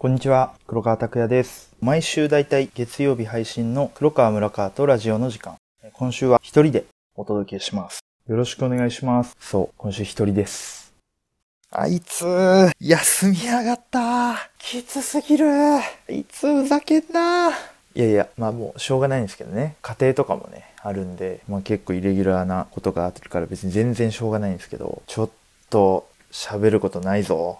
こんにちは、黒川拓也です。毎週だいたい月曜日配信の黒川村川とラジオの時間。今週は一人でお届けします。よろしくお願いします。そう、今週一人です。あいつ、休みやがった。きつすぎる。あいつ、ふざけんな。いやいや、まあもうしょうがないんですけどね。家庭とかもね、あるんで、まあ結構イレギュラーなことがあってるから別に全然しょうがないんですけど、ちょっと喋ることないぞ。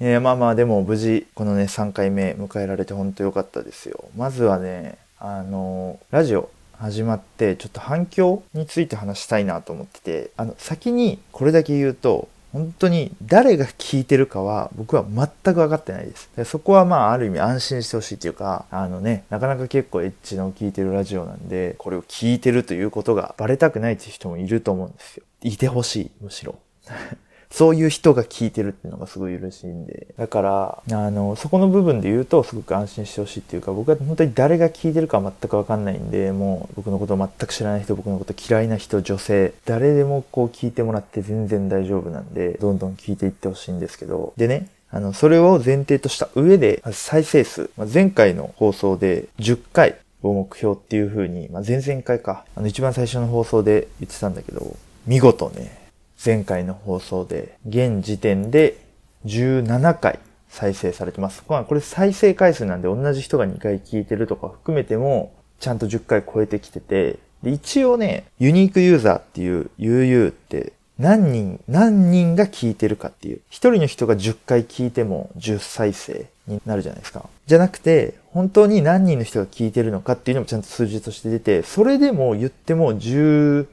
いやまあまあでも無事このね3回目迎えられて本当良かったですよ。まずはねあのラジオ始まってちょっと反響について話したいなと思っててあの先にこれだけ言うと本当に誰が聞いてるかは僕は全く分かってないです。でそこはまあある意味安心してほしいっていうかあのねなかなか結構エッチの聞いてるラジオなんでこれを聞いてるということがバレたくないっていう人もいると思うんですよ。いてほしいむしろ。そういう人が聞いてるっていうのがすごい嬉しいんで。だから、あの、そこの部分で言うとすごく安心してほしいっていうか、僕は本当に誰が聞いてるか全くわかんないんで、もう僕のことを全く知らない人、僕のこと嫌いな人、女性、誰でもこう聞いてもらって全然大丈夫なんで、どんどん聞いていってほしいんですけど。でね、あの、それを前提とした上で、再生数。前回の放送で10回を目標っていう風に、ま、前々回か、あの一番最初の放送で言ってたんだけど、見事ね、前回の放送で、現時点で17回再生されてます。まあこれ再生回数なんで同じ人が2回聞いてるとか含めても、ちゃんと10回超えてきてて、で一応ね、ユニークユーザーっていう UU って何人、何人が聞いてるかっていう。一人の人が10回聞いても10再生になるじゃないですか。じゃなくて、本当に何人の人が聞いてるのかっていうのもちゃんと数字として出て、それでも言っても15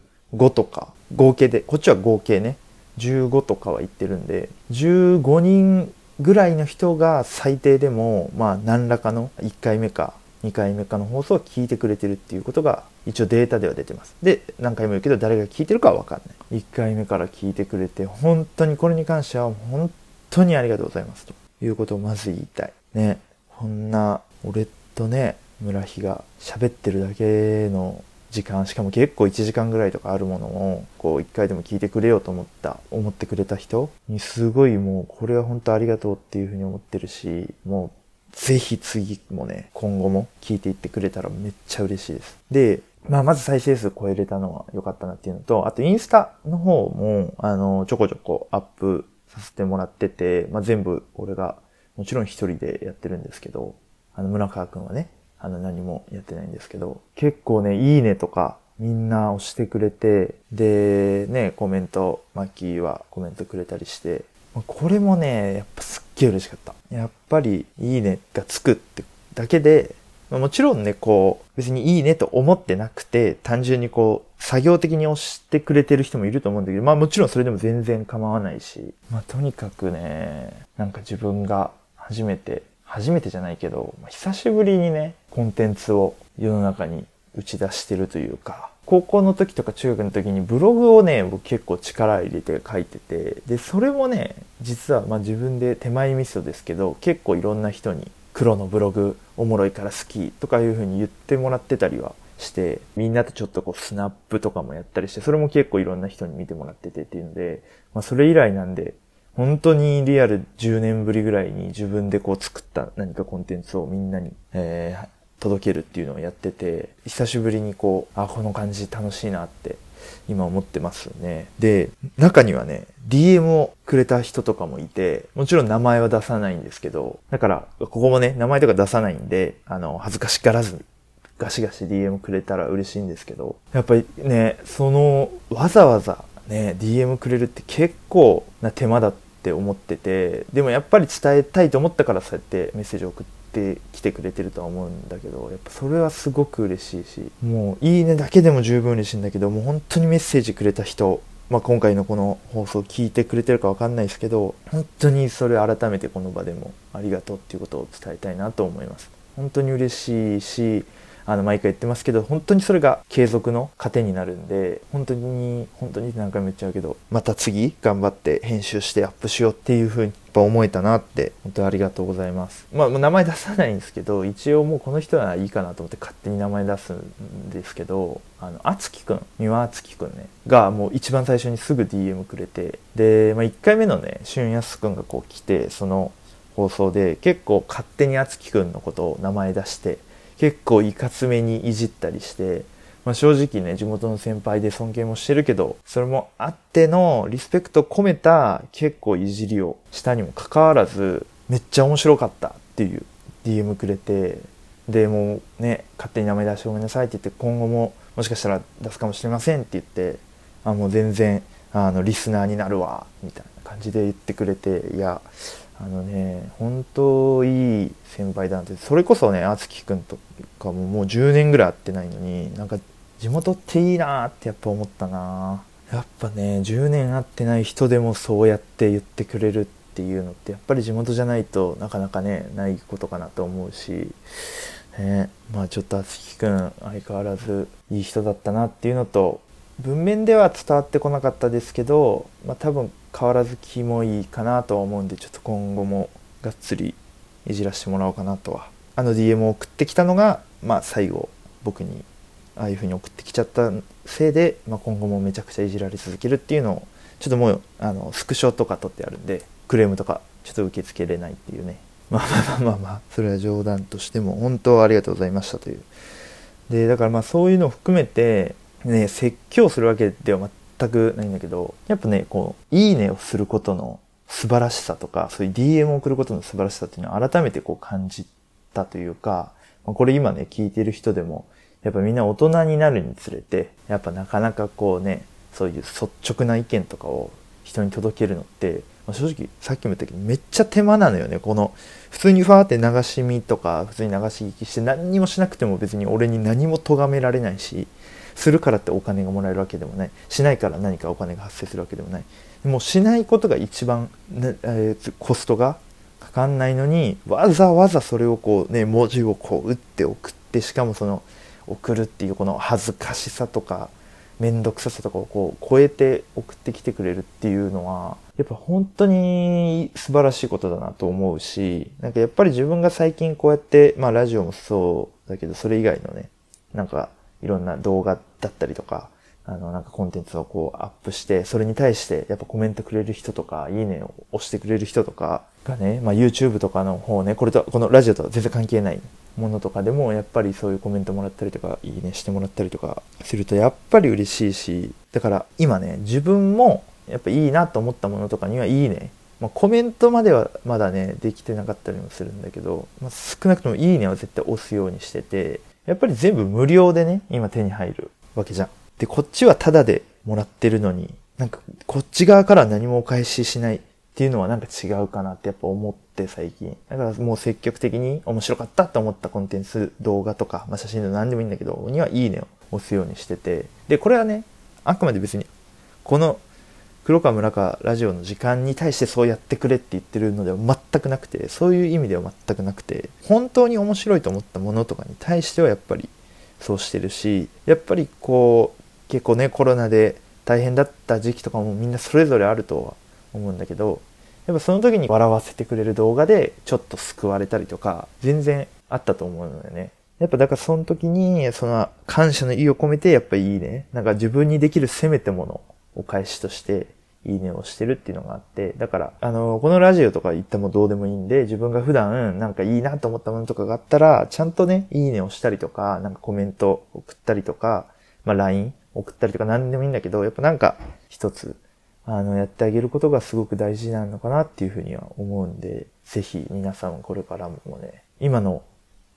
とか、合計で、こっちは合計ね、15とかは言ってるんで、15人ぐらいの人が最低でも、まあ何らかの1回目か2回目かの放送を聞いてくれてるっていうことが一応データでは出てます。で、何回も言うけど誰が聞いてるかはわかんない。1回目から聞いてくれて、本当にこれに関しては本当にありがとうございますということをまず言いたい。ね、こんな俺とね、村日が喋ってるだけの時間しかも結構1時間ぐらいとかあるものをこう1回でも聞いてくれようと思った思ってくれた人にすごいもうこれは本当ありがとうっていうふうに思ってるしもうぜひ次もね今後も聞いていってくれたらめっちゃ嬉しいです。でまあ、まず再生数超えれたのは良かったなっていうのと、あとインスタの方も、あの、ちょこちょこアップさせてもらってて、まあ、全部俺がもちろん一人でやってるんですけど、あの、村川くんはね、あの、何もやってないんですけど、結構ね、いいねとか、みんな押してくれて、で、ね、コメント、マッキーはコメントくれたりして、これもね、やっぱすっげえ嬉しかった。やっぱり、いいねがつくってだけで、もちろんね、こう、別にいいねと思ってなくて、単純にこう、作業的に押してくれてる人もいると思うんだけど、まあもちろんそれでも全然構わないし、まあとにかくね、なんか自分が初めて、初めてじゃないけど、久しぶりにね、コンテンツを世の中に打ち出してるというか、高校の時とか中学の時にブログをね、僕結構力入れて書いてて、で、それもね、実はまあ自分で手前味噌ですけど、結構いろんな人に黒のブログおもろいから好きとかいう風に言ってもらってたりはして、みんなとちょっとこうスナップとかもやったりして、それも結構いろんな人に見てもらっててっていうので、まあそれ以来なんで、本当にリアル10年ぶりぐらいに自分でこう作った何かコンテンツをみんなに、えー、届けるっていうのをやってて、久しぶりにこう、あ、この感じ楽しいなって今思ってますね。で、中にはね、DM をくれた人とかもいて、もちろん名前は出さないんですけど、だから、ここもね、名前とか出さないんで、あの、恥ずかしがらず、ガシガシ DM くれたら嬉しいんですけど、やっぱりね、その、わざわざね、DM くれるって結構な手間だったって思ってて、でもやっぱり伝えたいと思ったからそうやってメッセージを送ってきてくれてるとは思うんだけど、やっぱそれはすごく嬉しいし、もういいねだけでも十分嬉しいんだけど、もう本当にメッセージくれた人、まあ、今回のこの放送を聞いてくれてるかわかんないですけど、本当にそれ改めてこの場でもありがとうっていうことを伝えたいなと思います。本当に嬉しいし、あの、毎回言ってますけど、本当にそれが継続の糧になるんで、本当に、本当に何回も言っちゃうけど、また次頑張って編集してアップしようっていうふうにやっぱ思えたなって、本当にありがとうございます。まあ、名前出さないんですけど、一応もうこの人はいいかなと思って勝手に名前出すんですけど、あの、あつきくん、三輪あつきくんね、がもう一番最初にすぐ DM くれて、で、まあ、1回目のね、しゅんやすくんがこう来て、その、放送で結構勝手にあつきくんのことを名前出して結構いかつめにいじったりしてまあ、正直ね、地元の先輩で尊敬もしてるけど、それもあってのリスペクト込めた結構いじりをしたにもかかわらず、めっちゃ面白かったっていう DM くれて、で、もうね、勝手に名前出してごめんなさいって言って、今後ももしかしたら出すかもしれませんって言って、あ、もう全然、あの、リスナーになるわ、みたいな感じで言ってくれて、いや、あのね、本当いい先輩だなって、それこそね、あつきくんとかももう10年ぐらい会ってないのに、なんか地元っていいなってやっぱ思ったな。やっぱね10年会ってない人でもそうやって言ってくれるっていうのってやっぱり地元じゃないとなかなかねないことかなと思うし、ね、まあちょっとあつきくん相変わらずいい人だったなっていうのと文面では伝わってこなかったですけど、まあ、多分変わらず気もいいかなとは思うんでちょっと今後もがっつりいじらせてもらおうかなとは。あの DM を送ってきたのが、まあ、最後僕にああいうふうに送ってきちゃったせいで、まあ、今後もめちゃくちゃいじられ続けるっていうのをちょっともうあのスクショとか取ってあるんでクレームとかちょっと受け付けれないっていうね。まあまあまあまあまあそれは冗談としても本当ありがとうございましたという。でだからまあそういうのを含めてね説教するわけでは全くないんだけどやっぱねこういいねをすることの素晴らしさとかそういう DM を送ることの素晴らしさっていうのを改めてこう感じたというかこれ今ね聞いてる人でもやっぱみんな大人になるにつれてやっぱなかなかこうねそういう率直な意見とかを人に届けるのって、まあ、正直さっきも言ったけどめっちゃ手間なのよね。この普通にファーって流し見とか普通に流し聞きして何にもしなくても別に俺に何も咎められないしするからってお金がもらえるわけでもない。しないから何かお金が発生するわけでもない。もうしないことが一番、えー、コストがかかんないのにわざわざそれをこうね文字をこう打って送ってしかもその送るっていうこの恥ずかしさとか面倒くささとかをこう超えて送ってきてくれるっていうのはやっぱ本当に素晴らしいことだなと思うしなんかやっぱり自分が最近こうやってまあラジオもそうだけどそれ以外のねなんかいろんな動画だったりとかあの、なんかコンテンツをこうアップして、それに対してやっぱコメントくれる人とか、いいねを押してくれる人とかがね、まあ YouTube とかの方ね、これと、このラジオとは全然関係ないものとかでも、やっぱりそういうコメントもらったりとか、いいねしてもらったりとかすると、やっぱり嬉しいし、だから今ね、自分もやっぱいいなと思ったものとかにはいいね。まあ、コメントまではまだね、できてなかったりもするんだけど、まあ、少なくともいいねは絶対押すようにしてて、やっぱり全部無料でね、今手に入るわけじゃん。で、こっちはタダでもらってるのに、なんかこっち側から何もお返ししないっていうのはなんか違うかなってやっぱ思って最近。だからもう積極的に面白かったと思ったコンテンツ、動画とか、まあ、写真で何でもいいんだけど、にはいいねを押すようにしてて。で、これはね、あくまで別に、この黒川村川ラジオの時間に対してそうやってくれって言ってるのでは全くなくて、そういう意味では全くなくて、本当に面白いと思ったものとかに対してはやっぱりそうしてるし、やっぱりこう、結構ねコロナで大変だった時期とかもみんなそれぞれあるとは思うんだけどやっぱその時に笑わせてくれる動画でちょっと救われたりとか全然あったと思うのよね。やっぱだからその時にその感謝の意を込めてやっぱいいね。なんか自分にできるせめてものお返しとしていいねをしてるっていうのがあって、だから、あの、このラジオとか言ってもどうでもいいんで、自分が普段なんかいいなと思ったものとかがあったら、ちゃんとね、いいねをしたりとか、なんかコメント送ったりとか、まあ LINE 送ったりとか何でもいいんだけど、やっぱなんか一つ、あの、やってあげることがすごく大事なのかなっていうふうには思うんで、ぜひ皆さんこれからもね、今の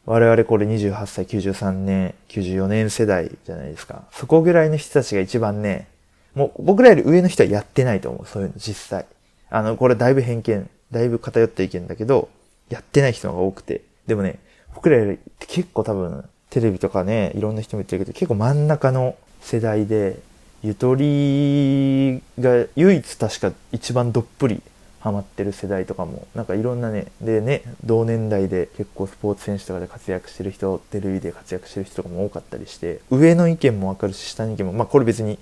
我々これ28歳、93年、94年世代じゃないですか。そこぐらいの人たちが一番ね、もう僕らより上の人はやってないと思う。そういうの実際。あの、これだいぶ偏見、だいぶ偏った意見だけど、やってない人が多くて。でもね、僕らより結構多分、テレビとかね、いろんな人も言ってるけど、結構真ん中の世代でゆとりが唯一確か一番どっぷりハマってる世代とかもなんかいろんなねでね同年代で結構スポーツ選手とかで活躍してる人テレビで活躍してる人とかも多かったりして上の意見もわかるし下の意見もまあこれ別に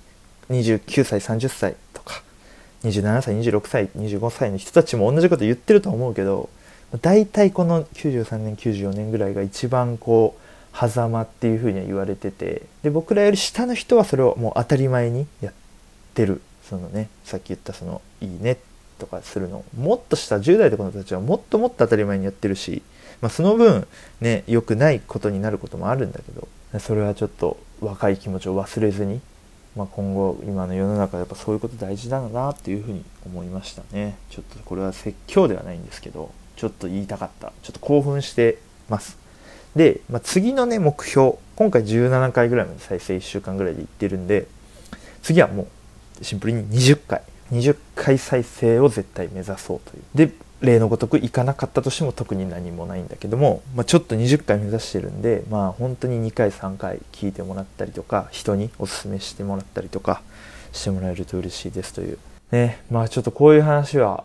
29歳30歳とか27歳26歳25歳の人たちも同じこと言ってると思うけど大体この93年94年ぐらいが一番こう狭間っていうふうには言われててで僕らより下の人はそれをもう当たり前にやってる。そのねさっき言ったその「いいね」とかするのもっとした10代とかの子たちはもっともっと当たり前にやってるし、まあ、その分ね良くないことになることもあるんだけどそれはちょっと若い気持ちを忘れずに、まあ、今後今の世の中やっぱそういうこと大事だなっていうふうに思いましたね。ちょっとこれは説教ではないんですけどちょっと言いたかった。ちょっと興奮してます。で、まあ、次のね目標今回17回ぐらいまで再生1週間ぐらいでいってるんで次はもうシンプルに20回。20回再生を絶対目指そうという。で例のごとくいかなかったとしても特に何もないんだけども、まあ、ちょっと20回目指してるんでまあ本当に2回3回聞いてもらったりとか人におすすめしてもらったりとかしてもらえると嬉しいですという。ねまあちょっとこういう話は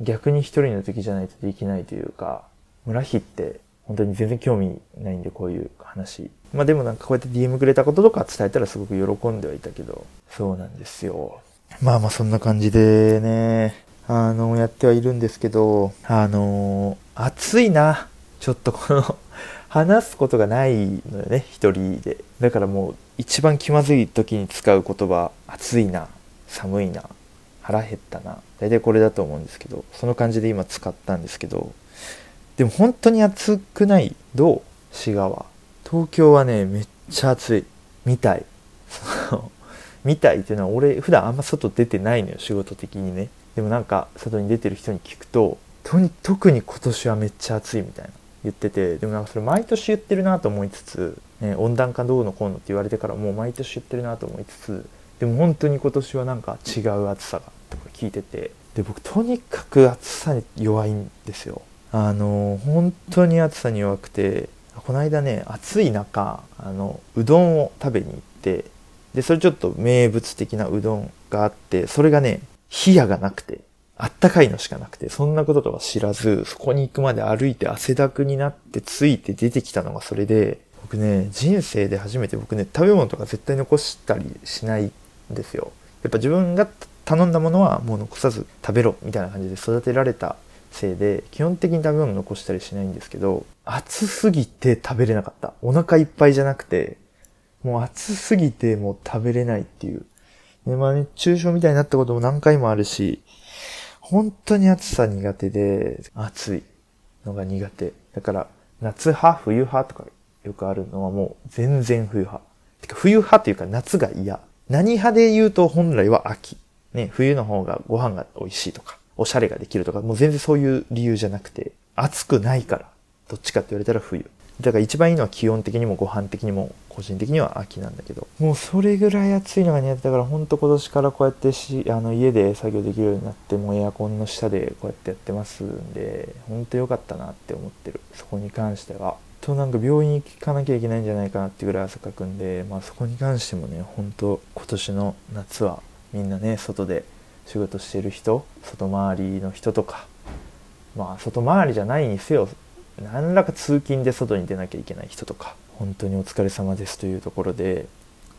逆に一人の時じゃないとできないというか村木って本当に全然興味ないんでこういう話。まあでもなんかこうやって DM くれたこととか伝えたらすごく喜んではいたけどそうなんですよ。まあまあそんな感じでね。あのやってはいるんですけどあの暑いなちょっとこの 話すことがないのよね一人でだからもう一番気まずい時に使う言葉暑いな寒いな腹減ったな大体これだと思うんですけどその感じで今使ったんですけどでも本当に暑くない？どう？滋賀は。東京はね、めっちゃ暑い。みたい。そのみたいっていうのは俺普段あんま外出てないのよ、仕事的にね。でもなんか外に出てる人に聞くと、とに特に今年はめっちゃ暑いみたいな言ってて、でもなんかそれ毎年言ってるなと思いつつ、ね、温暖化どうのこうのって言われてからもう毎年言ってるなと思いつつ、でも本当に今年はなんか違う暑さがとか聞いてて、で僕とにかく暑さに弱いんですよ。あの本当に暑さに弱くてこの間ね暑い中あのうどんを食べに行ってでそれちょっと名物的なうどんがあってそれがね冷やがなくてあったかいのしかなくてそんなこととは知らずそこに行くまで歩いて汗だくになってついて出てきたのがそれで僕ね人生で初めて僕ね食べ物とか絶対残したりしないんですよ。やっぱ自分が頼んだものはもう残さず食べろみたいな感じで育てられたせいで基本的に食べ物残したりしないんですけど暑すぎて食べれなかった。お腹いっぱいじゃなくてもう暑すぎてもう食べれないっていう。でまあ熱中症みたいになったことも何回もあるし本当に暑さ苦手で暑いのが苦手。だから夏派冬派とかよくあるのはもう全然冬派。てか冬派というか夏が嫌。何派で言うと本来は秋。ね冬の方がご飯が美味しいとかおしゃれができるとか、もう全然そういう理由じゃなくて、暑くないから、どっちかって言われたら冬。だから一番いいのは気温的にもご飯的にも個人的には秋なんだけど。もうそれぐらい暑いのが苦手だからほんと今年からこうやってしあの家で作業できるようになってもうエアコンの下でこうやってやってますんでほんと良かったなって思ってる。そこに関しては。となんか病院行かなきゃいけないんじゃないかなってぐらい汗かくんでまあそこに関してもねほんと今年の夏はみんなね外で仕事してる人外回りの人とかまあ外回りじゃないにせよ何らか通勤で外に出なきゃいけない人とか本当にお疲れ様ですというところで。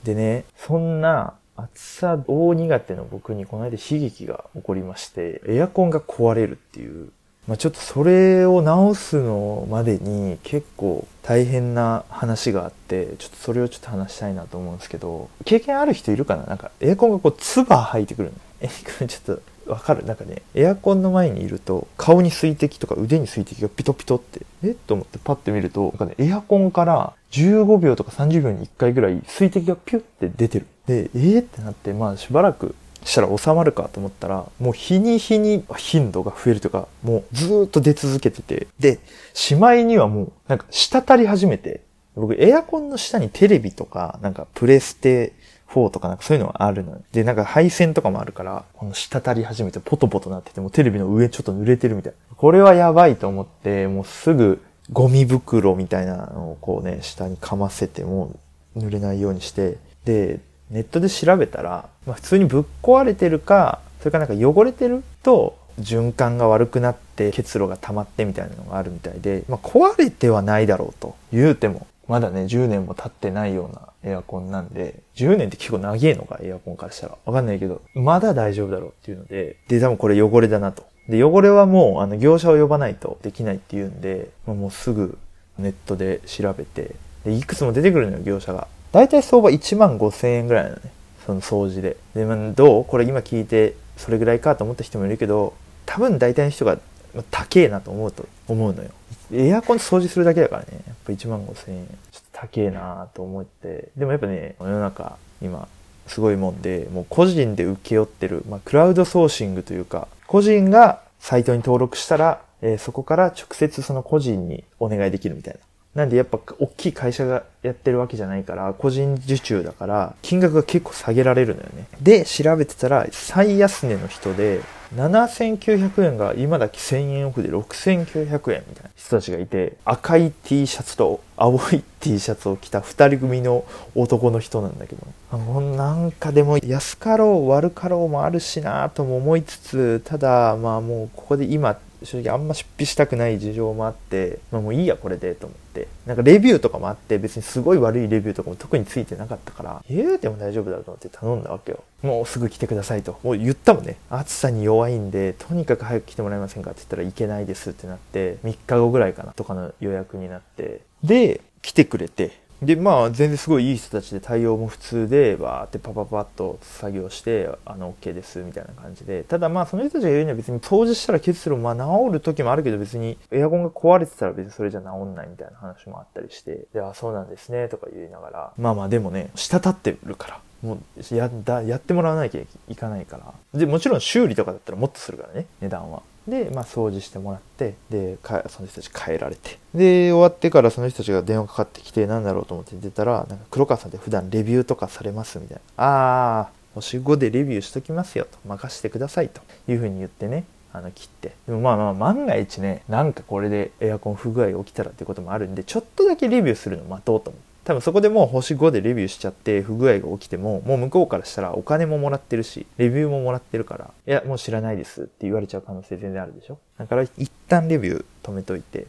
でねそんな暑さ大苦手の僕にこの間悲劇が起こりましてエアコンが壊れるっていう。まあ、ちょっとそれを直すのまでに結構大変な話があってちょっとそれをちょっと話したいなと思うんですけど経験ある人いるかな？なんかエアコンがこう唾吐いてくるの。えこれちょっとわかる？なんかねエアコンの前にいると顔に水滴とか腕に水滴がピトピトってえっと思ってパッて見るとなんかねエアコンから15秒とか30秒に1回ぐらい水滴がピュッて出てる。でえー、ってなってまあしばらくしたら収まるかと思ったらもう日に日に頻度が増えるというかもうずっと出続けてて。でしまいにはもうなんか滴り始めて僕エアコンの下にテレビとかなんかプレステ4とかなんかそういうのがあるので、なんか配線とかもあるから、この滴り始めてポトポトなってて、もテレビの上ちょっと濡れてるみたいな。これはやばいと思って、もうすぐゴミ袋みたいなのをこうね、下にかませても濡れないようにして、で、ネットで調べたら、まあ、普通にぶっ壊れてるか、それかなんか汚れてると、循環が悪くなって結露が溜まってみたいなのがあるみたいで、まあ、壊れてはないだろうと言うても、まだね、10年も経ってないようなエアコンなんで、10年って結構長えのか、エアコンからしたら。わかんないけど、まだ大丈夫だろうっていうので、で、多分これ汚れだなと。で、汚れはもう、あの、業者を呼ばないとできないっていうんで、もうすぐネットで調べて、で、いくつも出てくるのよ、業者が。だいたい相場1万5千円ぐらいなのね。その掃除で。で、まあ、どう？これ今聞いて、それぐらいかと思った人もいるけど、多分大体の人がまあ高えなと思うと思うのよ。エアコン掃除するだけだからね、やっぱ1万5千円。ちょっと高えなと思って。でもやっぱね、世の中今すごいもんで、もう個人で請け負ってる、まあクラウドソーシングというか、個人がサイトに登録したら、えー、そこから直接その個人にお願いできるみたいな。なんでやっぱ大きい会社がやってるわけじゃないから、個人受注だから、金額が結構下げられるのよね。で、調べてたら、最安値の人で、7900円が今だけ1000円オフで6900円みたいな人たちがいて、赤い T シャツと青い T シャツを着た2人組の男の人なんだけど、なんかでも安かろう悪かろうもあるしなとも思いつつ、ただまあもうここで今正直あんま出費したくない事情もあって、まあもういいやこれでと思って。なんかレビューとかもあって別にすごい悪いレビューとかも特についてなかったから、言うても大丈夫だろうと思って頼んだわけよ。もうすぐ来てくださいと。もう言ったもんね。暑さに弱いんで、とにかく早く来てもらえませんかって言ったらいけないですってなって、3日後ぐらいかなとかの予約になって、で、来てくれて、で、まあ、全然すごいいい人たちで対応も普通で、わーってパパパッと作業して、あの、OK です、みたいな感じで。ただまあ、その人たちが言うには別に掃除したら結露、まあ、治る時もあるけど別にエアコンが壊れてたら別にそれじゃ治んないみたいな話もあったりして、で、あ、そうなんですね、とか言いながら。まあまあ、でもね、滴ってるから。もうやだやってもらわなきゃいかないからでもちろん修理とかだったらもっとするからね値段はで、まあ、掃除してもらって、で、その人たち帰られて。で、終わってからその人たちが電話かかってきて、なんだろうと思って出たら、なんか黒川さんって普段レビューとかされますみたいな。あー、星5でレビューしときますよと。任してくださいというふうに言ってね。あの切ってでもまあまあ万が一ねなんかこれでエアコン不具合起きたらっていうこともあるんでちょっとだけレビューするの待とうと思って多分そこでもう星5でレビューしちゃって不具合が起きても、もう向こうからしたらお金ももらってるし、レビューももらってるから、いや、もう知らないですって言われちゃう可能性全然あるでしょ？だから一旦レビュー止めといて、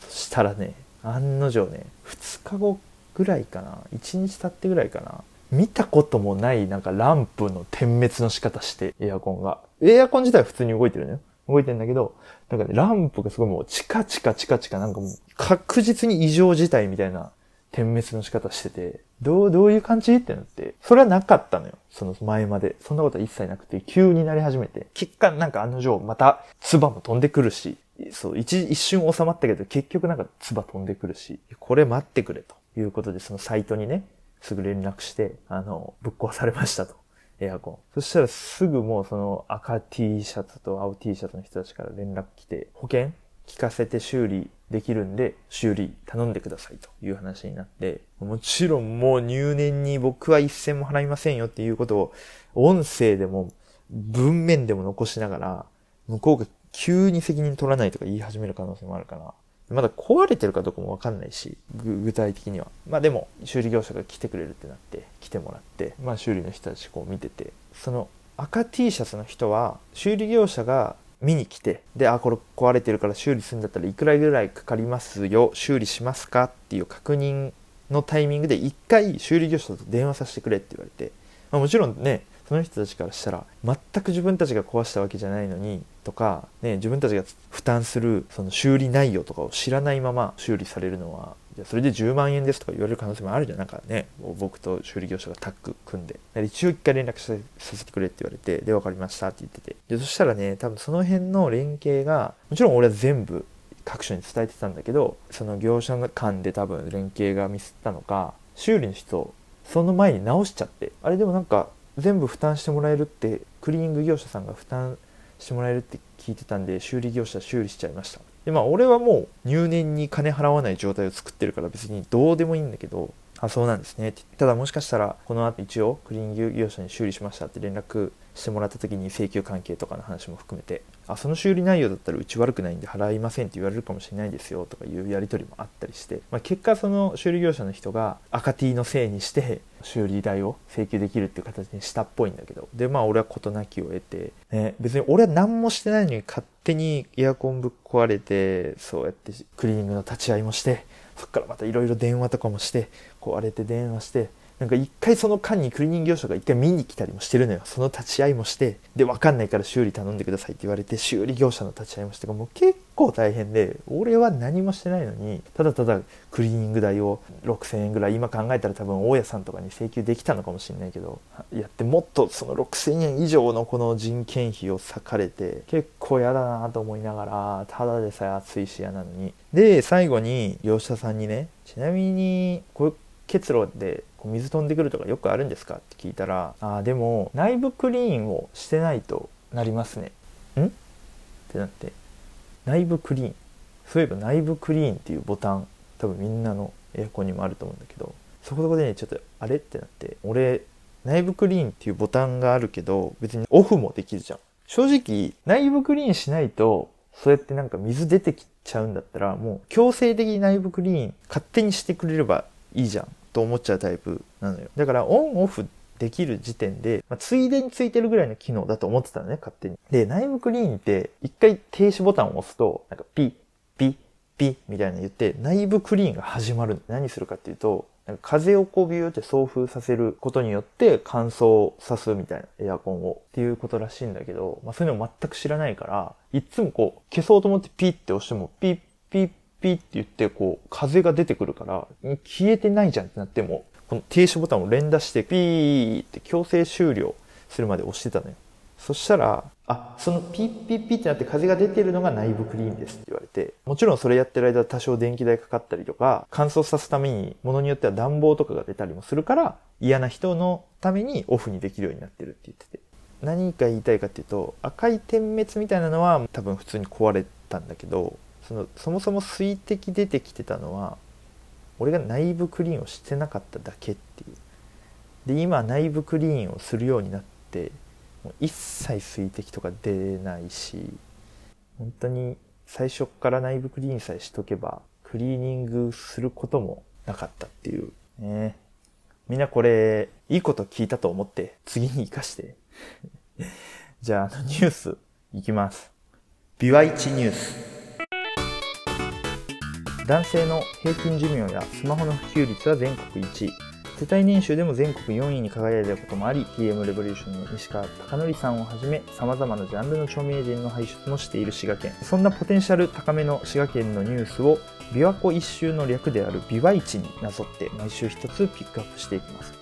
そしたらね、案の定ね、2日後ぐらいかな、1日経ってぐらいかな、見たこともないなんかランプの点滅の仕方して、エアコンが。エアコン自体は普通に動いてるのよ。動いてんだけど、なんかね、ランプがすごいもうチカチカチカチカなんかもう確実に異常事態みたいな点滅の仕方してて、どう、どういう感じってなって、それはなかったのよ。その前まで。そんなことは一切なくて、急になり始めて。結果、なんか案の定、また、唾も飛んでくるし、そう、一、一瞬収まったけど、結局なんか唾飛んでくるし、これ待ってくれということで、そのサイトにね、すぐ連絡して、あの、ぶっ壊されましたと。エアコン。そしたらすぐもうその赤 T シャツと青 T シャツの人たちから連絡来て、保険聞かせて修理できるんで、修理頼んでくださいという話になって、もちろんもう入念に僕は一銭も払いませんよっていうことを、音声でも文面でも残しながら、向こうが急に責任取らないとか言い始める可能性もあるから、まだ壊れてるかどうかもわかんないし、具体的には。まあでも、修理業者が来てくれるってなって、来てもらって、まあ修理の人たちこう見てて、その赤 T シャツの人は、修理業者が見に来て、で、あ、これ壊れてるから修理するんだったらいくらぐらいかかりますよ、修理しますかっていう確認のタイミングで一回修理業者と電話させてくれって言われて、まあ、もちろんね、その人たちからしたら全く自分たちが壊したわけじゃないのにとか、ね、自分たちが負担するその修理内容とかを知らないまま修理されるのはそれで10万円ですとか言われる可能性もあるじゃん。なんかね、僕と修理業者がタッグ組んで。一応一回連絡させてくれって言われて、で、分かりましたって言ってて。で、そしたらね、多分その辺の連携が、もちろん俺は全部各所に伝えてたんだけど、その業者間で多分連携がミスったのか、修理の人、その前に直しちゃって、あれでもなんか全部負担してもらえるって、クリーニング業者さんが負担してもらえるって聞いてたんで、修理業者修理しちゃいました。で、まあ俺はもう入念に金払わない状態を作ってるから別にどうでもいいんだけど、あ、そうなんですねって。ただもしかしたら、この後一応クリーニング業者に修理しましたって連絡してもらった時に請求関係とかの話も含めて、あ、その修理内容だったらうち悪くないんで払いませんって言われるかもしれないですよとかいうやり取りもあったりして、まあ、結果その修理業者の人が赤 T のせいにして修理代を請求できるっていう形にしたっぽいんだけど、で、まあ俺は事なきを得て、ね、別に俺は何もしてないのに勝手にエアコンぶっ壊れて、そうやってクリーニングの立ち会いもして、そっからまたいろいろ電話とかもして、壊れて電話して、なんか一回その間にクリーニング業者が一回見に来たりもしてるのよ。その立ち会いもして、で、わかんないから修理頼んでくださいって言われて、修理業者の立ち会いもして、もう結構大変で、俺は何もしてないのに、ただただクリーニング代を6000円ぐらい、今考えたら多分大家さんとかに請求できたのかもしれないけど、やってもっとその6000円以上のこの人件費を割かれて、結構嫌だなと思いながら、ただでさえ暑いし嫌なのに。で、最後に業者さんにね、ちなみに、こういう結露で水飛んでくるとかよくあるんですかって聞いたら「あでも内部クリーンをしてないとなりますね」ん？ってなって内部クリーン。そういえば内部クリーンっていうボタン多分みんなのエアコンにもあると思うんだけどそこでねちょっとあれってなって俺内部クリーンっていうボタンがあるけど別にオフもできるじゃん。正直内部クリーンしないとそうやってなんか水出てきちゃうんだったらもう強制的に内部クリーン勝手にしてくれればいいじゃん。と思っちゃうタイプなのよ。だからオンオフできる時点で、まあ、ついでについてるぐらいの機能だと思ってたのね、勝手に。で、内部クリーンって一回停止ボタンを押すと、なんかピッ、ピッ、ピッみたいな言って、内部クリーンが始まる。何するかっていうと、なんか風をこうビューって送風させることによって乾燥さすみたいなエアコンをっていうことらしいんだけど、まあそういうの全く知らないから、いつもこう消そうと思ってピッて押してもピッピッピーって言って、こう、風が出てくるから、消えてないじゃんってなっても、この停止ボタンを連打して、ピーって強制終了するまで押してたのよ。そしたら、あ、そのピッピッピってなって風が出てるのが内部クリーンですって言われて、もちろんそれやってる間多少電気代かかったりとか、乾燥さすために、ものによっては暖房とかが出たりもするから、嫌な人のためにオフにできるようになってるって言ってて。何か言いたいかっていうと、赤い点滅みたいなのは多分普通に壊れたんだけど、そのそもそも水滴出てきてたのは俺が内部クリーンをしてなかっただけっていう。で今内部クリーンをするようになってもう一切水滴とか出ないし本当に最初から内部クリーンさえしとけばクリーニングすることもなかったっていう。ね。みんなこれいいこと聞いたと思って次に活かして。じゃああのニュースいきます。ビワイチニュース。男性の平均寿命やスマホの普及率は全国1位世帯年収でも全国4位に輝いたこともあり TM レボリューションの西川貴則さんをはじめ様々なジャンルの著名人の輩出もしている滋賀県。そんなポテンシャル高めの滋賀県のニュースを琵琶湖一周の略である琵琶市になぞって毎週一つピックアップしていきます、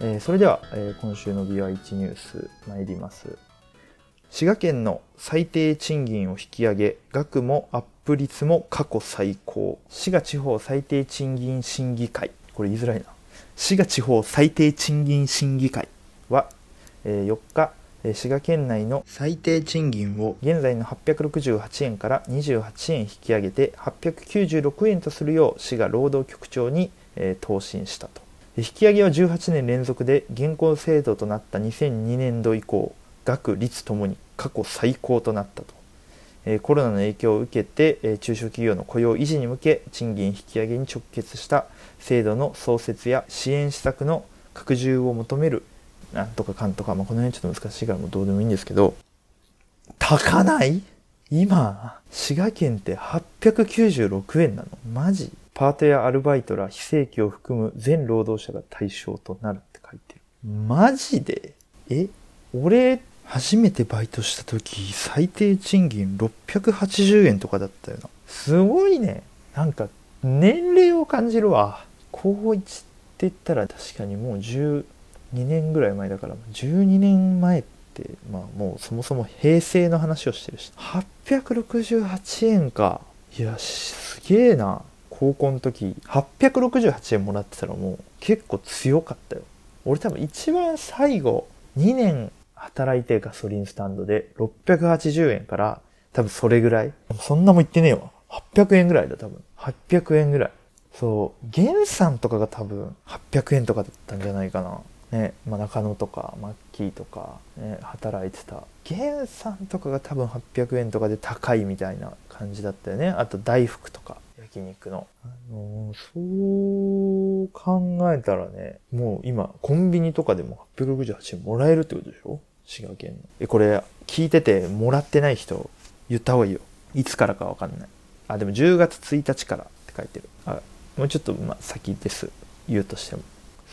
えー、それでは、えー、今週の琵琶市ニュース参ります。滋賀県の最低賃金を引き上げ額もアップ率も過去最高。滋賀地方最低賃金審議会。これ言いづらいな。滋賀地方最低賃金審議会は、え4日、滋賀県内の最低賃金を現在の868円から28円引き上げて896円とするよう滋賀労働局長に、答申したと。引き上げは18年連続で現行制度となった2002年度以降額率ともに過去最高となったと。コロナの影響を受けて中小企業の雇用維持に向け賃金引き上げに直結した制度の創設や支援施策の拡充を求めるなんとかかんとか、まあ、この辺ちょっと難しいからもうどうでもいいんですけど高ない？今滋賀県って896円なの？マジ？パートやアルバイトら非正規を含む全労働者が対象となるって書いてる。マジで？え？俺初めてバイトした時最低賃金680円とかだったよな。すごいね。なんか年齢を感じるわ。高1って言ったら確かにもう12年ぐらい前だから。12年前ってまあもうそもそも平成の話をしてるし。868円か。いやすげえな。高校の時868円もらってたらもう結構強かったよ。俺多分一番最後2年働いてガソリンスタンドで680円から多分それぐらい。そんなも言ってねえわ。800円ぐらいだ多分。800円ぐらい。そう、ゲンさんとかが多分800円とかだったんじゃないかな。ね、まあ、中野とかマッキーとか、ね、働いてた。ゲンさんとかが多分800円とかで高いみたいな感じだったよね。あと大福とか。焼肉の。あのー、そう考えたらね、もう今、コンビニとかでも868円もらえるってことでしょ？滋賀県の。え、これ、聞いててもらってない人、言った方がいいよ。いつからかわかんない。あ、でも10月1日からって書いてる。あ、もうちょっと、ま、先です。言うとしても。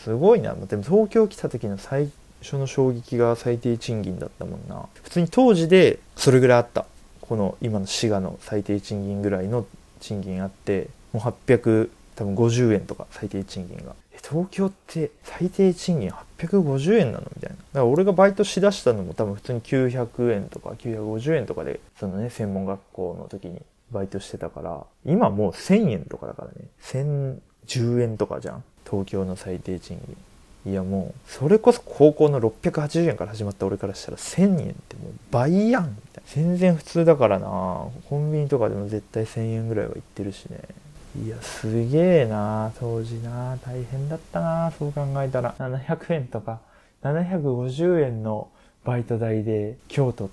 すごいなでも東京来た時の最初の衝撃が最低賃金だったもんな普通に当時でそれぐらいあったこの今の滋賀の最低賃金ぐらいの賃金あってもう800多分50円とか最低賃金が。え東京って最低賃金850円なの？みたいな。だから俺がバイトしだしたのも多分普通に900円とか950円とかでそのね専門学校の時にバイトしてたから今もう1000円とかだからね。1010円とかじゃん。東京の最低賃金。いやもうそれこそ高校の680円から始まった俺からしたら1000円ってもう倍やんみたいな。全然普通だからな。コンビニとかでも絶対1000円ぐらいはいってるしね。いやすげえな。当時な。大変だったな。そう考えたら。700円とか。750円のバイト代で京都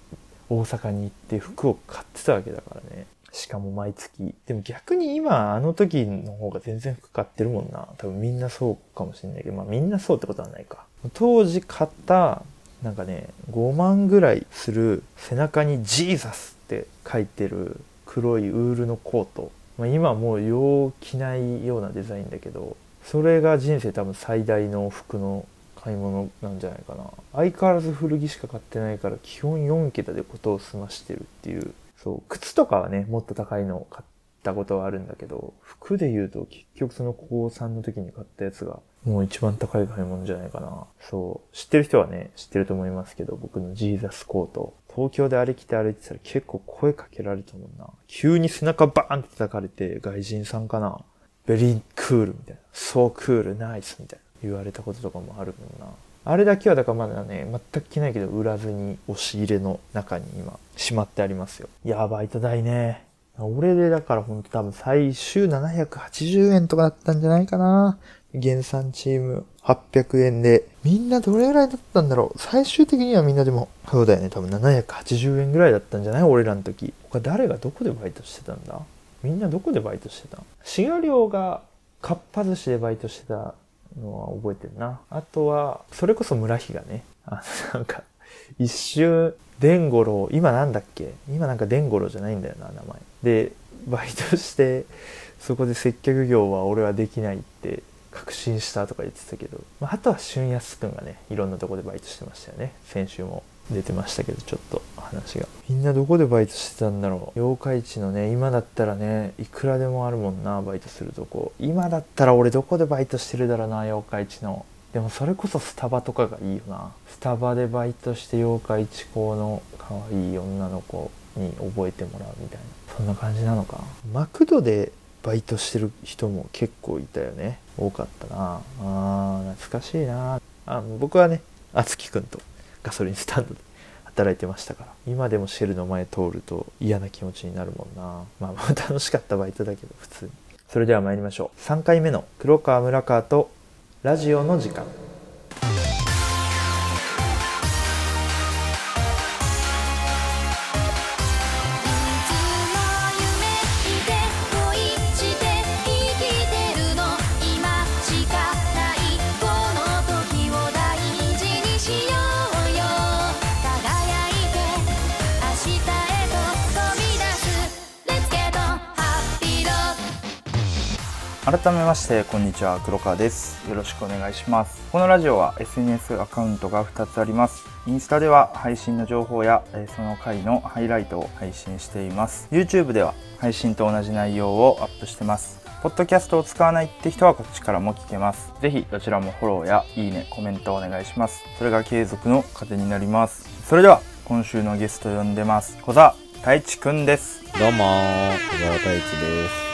大阪に行って服を買ってたわけだからね。しかも毎月。でも逆に今、あの時の方が全然服買ってるもんな。多分みんなそうかもしれないけど、まあみんなそうってことはないか。当時買った、なんかね、5万ぐらいする背中にジーザスって書いてる黒いウールのコート。まあ、今もうよう着ないようなデザインだけど、それが人生多分最大の服の買い物なんじゃないかな。相変わらず古着しか買ってないから基本4桁でことを済ましてるっていうそう、靴とかはね、もっと高いのを買ったことはあるんだけど、服で言うと結局その高3の時に買ったやつが、もう一番高い買い物じゃないかな。そう。知ってる人はね、知ってると思いますけど、僕のジーザスコート。東京で歩きて歩いてたら結構声かけられたもんな。急に背中バーンって叩かれて、外人さんかな。ベリークールみたいな。そうクール、ナイスみたいな。言われたこととかもあるもんな。あれだけはだからまだね、全く着ないけど、売らずに押し入れの中に今、しまってありますよ。やばいとだいね。俺でだからほんと多分最終780円とかだったんじゃないかな。原産チーム800円で。みんなどれぐらいだったんだろう最終的にはみんなでも、そうだよね。多分780円ぐらいだったんじゃない？俺らの時。他誰がどこでバイトしてたんだ？みんなどこでバイトしてた滋賀寮がかっぱ寿司でバイトしてたのは覚えてるな。あとは、それこそ村日がね、あの、なんか、一瞬、伝五郎、今なんだっけ？今なんか伝五郎じゃないんだよな、名前。で、バイトして、そこで接客業は俺はできないって確信したとか言ってたけど、まあ、あとは俊康くんがね、いろんなとこでバイトしてましたよね。先週も出てましたけど、ちょっと話が。みんなどこでバイトしてたんだろう？妖怪市のね、今だったらね、いくらでもあるもんな、バイトするとこ。今だったら俺どこでバイトしてるだろうな、妖怪市の。でもそれこそスタバとかがいいよな。スタバでバイトして妖怪市校の可愛い女の子に覚えてもらうみたいな。そんな感じなのか。マクドでバイトしてる人も結構いたよね。多かったな。あー、懐かしいな。あ僕はね、あつきくんとガソリンスタンドで働いてましたから。今でもシェルの前通ると嫌な気持ちになるもんな。まあ 楽しかったバイトだけど普通に。それでは参りましょう。3回目の黒川村川とラジオの時間。改めましてこんにちは黒川ですよろしくお願いしますこのラジオは SNS アカウントが2つありますインスタでは配信の情報やその回のハイライトを配信しています YouTube では配信と同じ内容をアップしてますポッドキャストを使わないって人はこっちからも聞けます。ぜひどちらもフォローやいいね、コメントをお願いします。それが継続の糧になります。それでは今週のゲスト呼んでます。小沢太一くんです。どうも小沢太一です。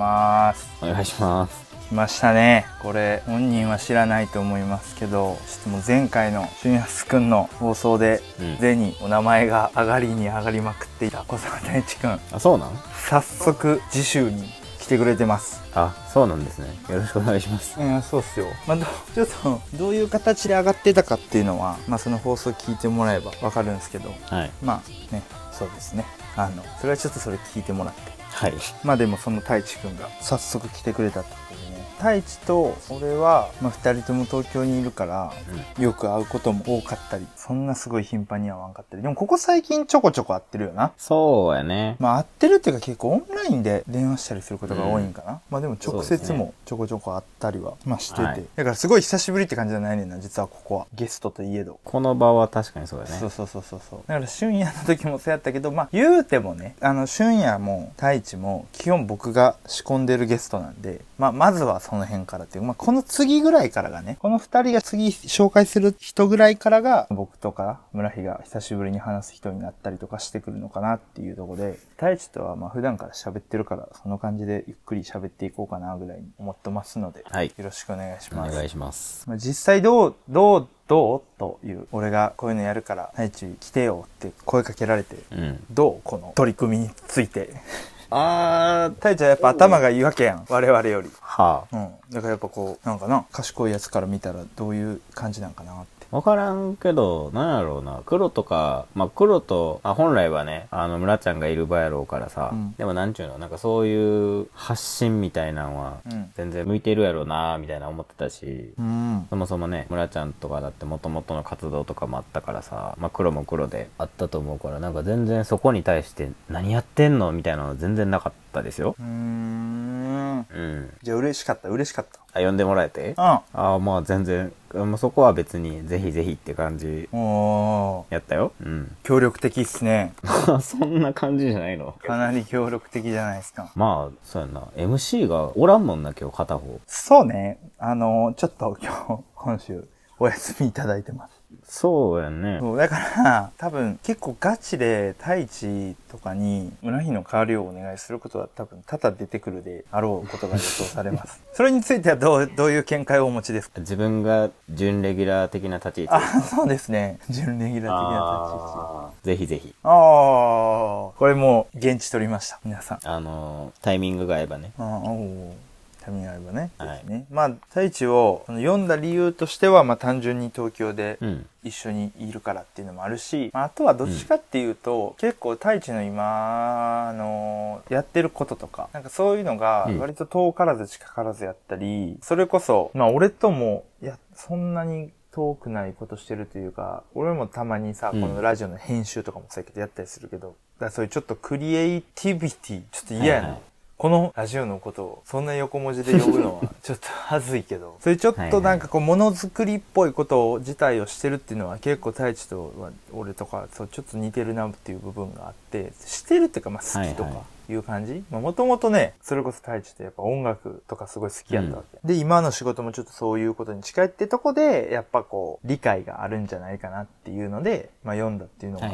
ます。お願いします。来ましたね。これ本人は知らないと思いますけどちょっともう前回の俊康くんの放送で、ぜにお名前が上がりに上がりまくっていた小沢太一くん。あそうなん？早速次週に来てくれてます。あそうなんですね。よろしくお願いします。うんそうっすよ。まあちょっとどういう形で上がってたかっていうのはまあその放送聞いてもらえばわかるんですけど、はい、まあねそうですね。あのそれはちょっとそれ聞いてもらってはい、まあでもその太一くんが早速来てくれたってことでね。太一と俺は、まあ、2人とも東京にいるから、よく会うことも多かったりそんなすごい頻繁には会わんかったり。でもここ最近ちょこちょこ会ってるよな。そうやね。まあ会ってるっていうか結構オンラインで電話したりすることが多いんかな。うん、まあでも直接もちょこちょこ会ったりは、まあしてて、はい。だからすごい久しぶりって感じじゃないねんな、実はここは。ゲストといえど。この場は確かにそうだね。そうそうそうそう。だから春夜の時もそうやったけど、まあ言うてもね、あの春夜も太一も基本僕が仕込んでるゲストなんで、まあまずはその辺からっていう、まあこの次ぐらいからがね、この二人が次紹介する人ぐらいからが僕とか村日が久しぶりに話す人になったりとかしてくるのかなっていうとこで太一とはまあ普段から喋ってるからその感じでゆっくり喋っていこうかなぐらいに思ってますので、はい、よろしくお願いします。お願いします。まあ、実際どうどうどうという俺がこういうのやるから太一来てよって声かけられて、うん、どうこの取り組みについて？あー。ちゃんやっぱ頭がいいわけやん。我々より。はあ。うん。だからやっぱこう、なんかな、賢いやつから見たらどういう感じなんかなって。わからんけど、なんやろうな。黒とか、まあ黒と、あ、本来はね、あの村ちゃんがいる場やろうからさ、うん、でもなんちゅうの、なんかそういう発信みたいなんは、全然向いてるやろうな、みたいな思ってたし、うん、そもそもね、村ちゃんとかだってもともとの活動とかもあったからさ、まあ黒も黒であったと思うから、なんか全然そこに対して何やってんのみたいなの全然然なかったですよ。うん。うん。じゃあ嬉しかった、嬉しかった。あ、呼んでもらえて？うん。あ、まあ全然、もうそこは別に、ぜひぜひって感じ。おやったよ。うん。協力的っすね。そんな感じじゃないのかなり協力的じゃないですか。まあ、そうやな。MC がおらんもんな、今日片方。そうね。あの、ちょっと今日、今週、お休みいただいてます。そうやね。そうだから、多分結構ガチで太一とかに村日の代わりをお願いすることは多分多々出てくるであろうことが予想されます。それについてはどう、どういう見解をお持ちですか？自分が準レギュラー的な立ち位置。あ、そうですね。準レギュラー的な立ち位置。ぜひぜひ。ああ、これも現地取りました。皆さん。あの、タイミングが合えばね。ああ、おお。ミングね。はい、ね。まあ、太一を読んだ理由としては、まあ単純に東京で一緒にいるからっていうのもあるし、まあ、あとはどっちかっていうと、うん、結構太一の今のやってることとか、なんかそういうのが割と遠からず近からずやったり、それこそ、まあ俺とも、いや、そんなに遠くないことしてるというか、俺もたまにさ、このラジオの編集とかもそうやってやったりするけど、うん、だそういうちょっとクリエイティビティ、ちょっと嫌やな、はいはい。このラジオのことをそんな横文字で呼ぶのはちょっと恥ずいけど、それちょっとなんかこうものづくりっぽいことを自体をしてるっていうのは結構太一と俺とかそうちょっと似てるなっていう部分があって、してるっていうかまあ好きとか。はいはい。いう感じ？もともとね、それこそ太一ってやっぱ音楽とかすごい好きやったわけ、うん。で、今の仕事もちょっとそういうことに近いってとこで、やっぱこう、理解があるんじゃないかなっていうので、まあ読んだっていうのが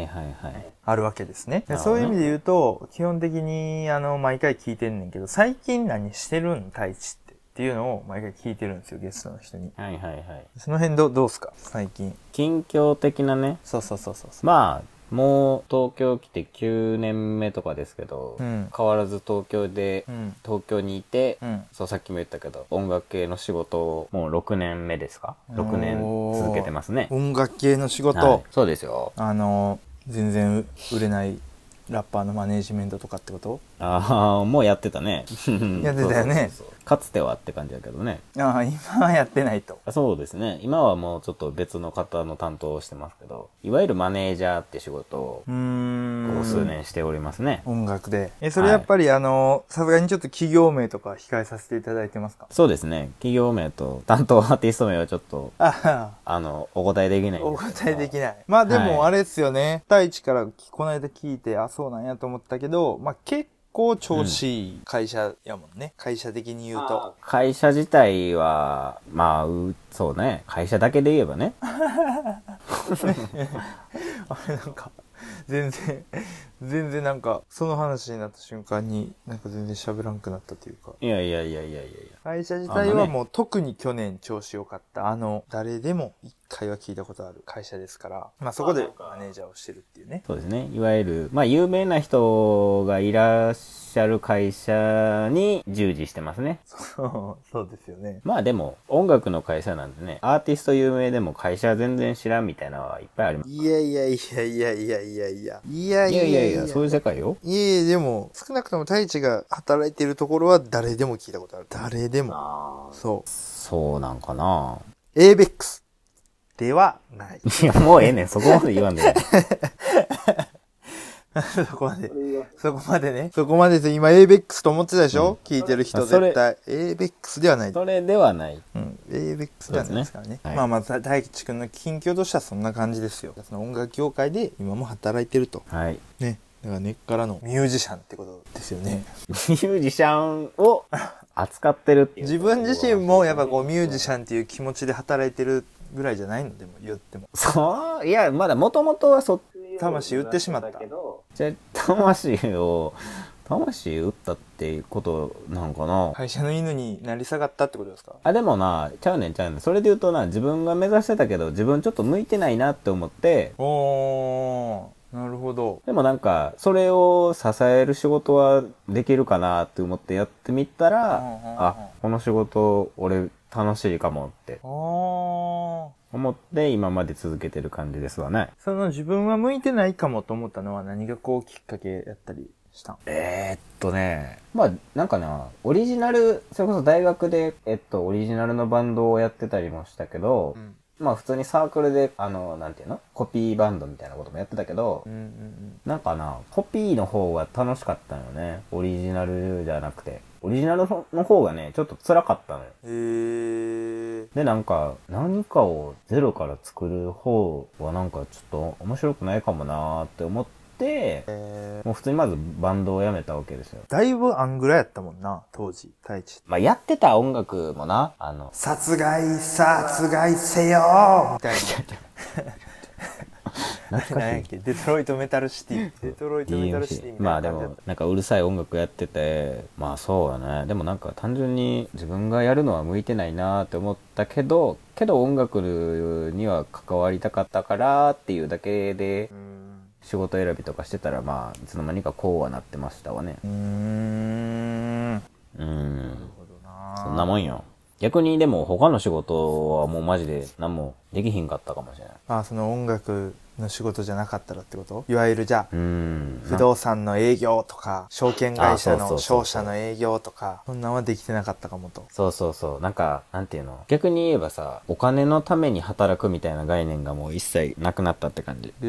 あるわけですね。そういう意味で言うと、基本的にあの、毎回聞いてんねんけど、最近何してるん？太一って。っていうのを毎回聞いてるんですよゲストの人に。はいはいはい。その辺どどうすか？最近。近況的なね。そうそうそうそう。まあもう東京来て9年目とかですけど、うん、変わらず東京で、うん、東京にいて、うん、そうさっきも言ったけど音楽系の仕事をもう6年目ですか？6年続けてますね。音楽系の仕事、はい、そうですよ。あの全然売れないラッパーのマネージメントとかってこと？ああもうやってたね。やってたよね。そうそうそう。かつてはって感じだけどね。ああ、今はやってないと。そうですね。今はもうちょっと別の方の担当をしてますけど、いわゆるマネージャーって仕事を、うん。ここ数年しておりますね。音楽で。え、それやっぱり、はい、あの、さすがにちょっと企業名とか控えさせていただいてますか？そうですね。企業名と担当アーティスト名はちょっと、ああの、お答えできない。お答えできない。まあでも、あれですよね。はい、地からこの間聞いて、あ、そうなんやと思ったけど、まあ結構構調子いい会社やもんね。会社的に言うと。会社自体は、まあ、うそうね。会社だけで言えばね。あ れなんか、全然、全然なんか、その話になった瞬間に、なんか全然喋らんくなったというか。いやいやいやいやいやいや。会社自体はもう、特に去年調子良かった、あの、誰でも一回は聞いたことある会社ですから、まあそこでマネージャーをしてるっていうね。そうですね。いわゆる、まあ有名な人がいらっしゃる会社に従事してますね。そう、そうですよね。まあでも、音楽の会社なんでね、アーティスト有名でも会社全然知らんみたいなのはいっぱいあります。いやいやいやいやいやいやいや。いやいやいやいや。や、そういう世界よ。いえいえ、でも、少なくとも太一が働いてるところは誰でも聞いたことある。誰でも。あそう。そうなんかな ABEX ではない。いや、もうええねん。そこまで言わんでいい。そこまで。そこまでね。そこまでで今 ABEX と思ってたでしょ、聞いてる人絶対。ABEX ではない。それではない。うん。ABEX ではないですからね。ねはいまあまあ、た大吉くんの近況としてはそんな感じですよ。その音楽業界で今も働いてると。はい。ね。だから根っからのミュージシャンってことですよね。ミュージシャンを 扱ってるっていう。自分自身もやっぱこうミュージシャンっていう気持ちで働いてるぐらいじゃないの？でも言っても。そういや、まだもともとはそ魂売ってしまったじゃあ魂を、魂売ったっていうことなんかな？会社の犬になり下がったってことですか？あ、でもな、ちゃうねんちゃうねん。それで言うとな、自分が目指してたけど、自分ちょっと向いてないなって思って、おー、なるほど。でもなんか、それを支える仕事はできるかなって思ってやってみたら、うんうんうんあ、この仕事俺楽しいかもってあー。思って今まで続けてる感じですわね。その自分は向いてないかもと思ったのは何がこうきっかけやったりしたん？えー、っとね、まあなんかな、オリジナル、それこそ大学で、えっと、オリジナルのバンドをやってたりもしたけど、ん。まあ普通にサークルで、あの、なんていうの？コピーバンドみたいなこともやってたけど、うんうんなんかな、コピーの方が楽しかったのよね。オリジナルじゃなくて。オリジナルの方がね、ちょっと辛かったのよ。うん。へー。で、なんか、何かをゼロから作る方はなんかちょっと面白くないかもなーって思って、えー、もう普通にまずバンドを辞めたわけですよ。だいぶアングラやったもんな、当時、太一。まあ、やってた音楽もな、あの、殺害、殺害せよーみたいな。懐かしい。デトロイトメタルシティ。デトロイトメタルシティみたい DMC まあでもなんかうるさい音楽やってて。まあそうやね。でもなんか単純に自分がやるのは向いてないなって思ったけどけど音楽には関わりたかったからっていうだけで。仕事選びとかしてたらまあいつの間にかこうはなってましたわね。うーん。なるうんほどな。そんなもんよ。逆にでも他の仕事はもうマジで何もできひんかったかもしれない。あ、その音楽の仕事じゃなかったらってこと？いわゆるじゃあ、うん不動産の営業とか、証券会社の商社の営業とか、そんなんはできてなかったかもと。そうそうそう。なんか、なんていうの？逆に言えばさ、お金のために働くみたいな概念がもう一切なくなったって感じ。へ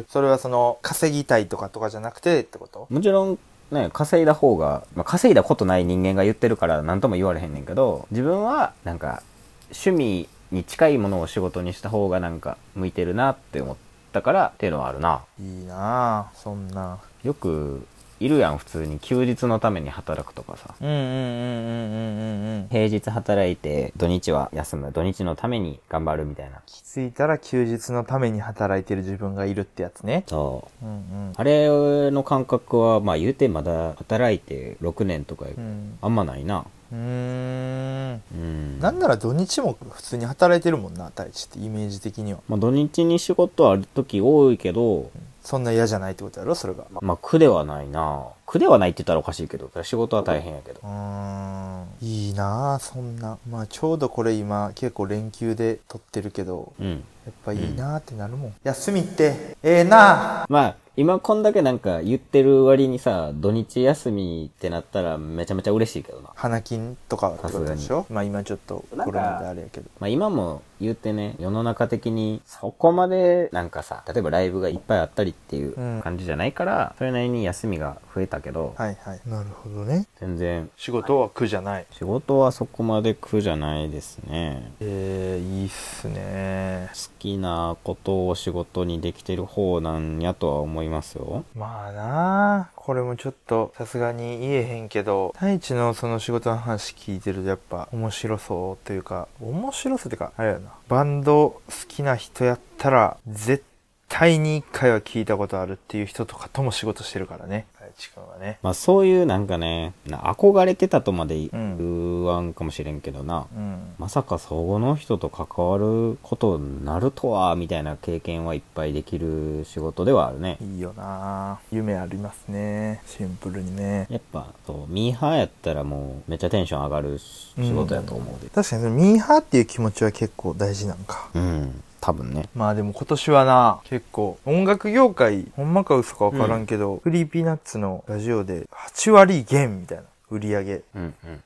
ー。それはその、稼ぎたいとかとかじゃなくてってこと？もちろん、ね、稼いだ方が、まあ、稼いだことない人間が言ってるから何とも言われへんねんけど、自分は、なんか、趣味に近いものを仕事にした方がなんか、向いてるなって思ったからっていうのはあるな。いいなぁ、そんな。よく、いるやん、普通に休日のために働くとかさ。うんうんうんうんうんうんうん。平日働いて、土日は休む。土日のために頑張るみたいな。気づいたら休日のために働いてる自分がいるってやつね。そう。うんうん。あれの感覚は、まあ言うてまだ働いて6年とか、うん。あんまないな。うーん。うん。なんなら土日も普通に働いてるもんな、太一ってイメージ的には。まあ土日に仕事ある時多いけど、そんな嫌じゃないってことやろ、それが。まあ苦ではないな。苦ではないって言ったらおかしいけど、仕事は大変やけどう。ーん。いいなぁ、そんな。まあちょうどこれ今結構連休で撮ってるけど、うん。やっぱいいなぁってなるもん。休みって、ええなぁ。まあ、今こんだけなんか言ってる割にさ、土日休みってなったらめちゃめちゃ嬉しいけどな。花金とかってことでしょ？まあ今ちょっとコロナであれやけど。まあ今も言ってね、世の中的にそこまでなんかさ、例えばライブがいっぱいあったりっていううん感じじゃないから、それなりに休みが増えたけど、はいはい。なるほどね。全然仕事は苦じゃない。仕事はそこまで苦じゃないですね。えー、いいっすね。好きなことを仕事にできてる方なんやとは思いますよ。まあなあこれもちょっとさすがに言えへんけど太一のその仕事の話聞いてるとやっぱ面白そうというか面白そうってかあれやな。バンド好きな人やったら絶対に一回は聞いたことあるっていう人とかとも仕事してるからね。太一くんはねまあそういうなんかね、な憧れてたとまでうん言わんかもしれんけどな。うんまさかそこの人と関わることになるとは、みたいな経験はいっぱいできる仕事ではあるね。いいよな夢ありますねシンプルにねやっぱ、そう、ミーハーやったらもうめっちゃテンション上がる仕事やと思うで。確かにミーハーっていう気持ちは結構大事なんかうん。多分ね。まあでも今年はな、結構、音楽業界、ほんまか嘘かわからんけど、フリーピーナッツのラジオで、8割減みたいな、売り上げ、うんうんうん。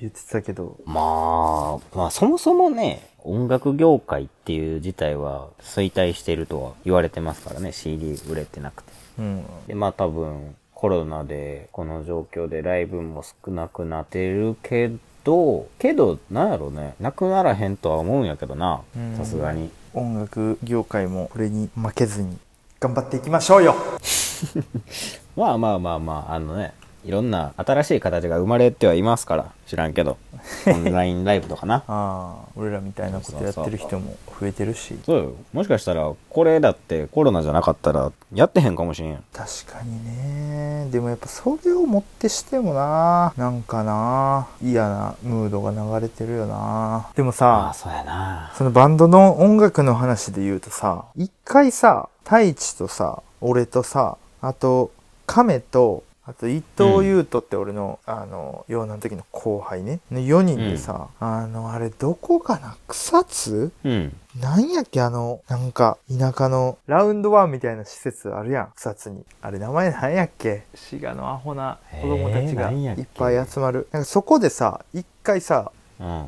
言ってたけど、まあ、まあそもそもね、音楽業界っていう自体は衰退してるとは言われてますからね、CD 売れてなくて。うん。で、まあ多分、コロナで、この状況でライブも少なくなってるけど、けど、なんやろね、なくならへんとは思うんやけどなうん、さすがに。音楽業界もこれに負けずに、頑張っていきましょうよ。まあまあまあまあ、あのね、いろんな新しい形が生まれてはいますから、知らんけど。オンラインライブとかな。ああ、俺らみたいなことやってる人も増えてるし。そうよ。もしかしたら、これだってコロナじゃなかったら、やってへんかもしれん。確かにね。でもやっぱそれをもってしてもな、なんかな、嫌なムードが流れてるよな。でもあさあ、、そうやな。そのバンドの音楽の話で言うとさ、一回さ、太一とさ、俺とさ、あと、亀と、あと伊藤優斗って俺の、あの、幼男の時の後輩ね。の4人でさ、あの、あれどこかな？草津？うん。なんやっけ？あの、なんか、田舎の、ラウンドワンみたいな施設あるやん、草津に。あれ名前なんやっけ？滋賀のアホな子供たちがいっぱい集まる。なんかそこでさ、一回さ、うん。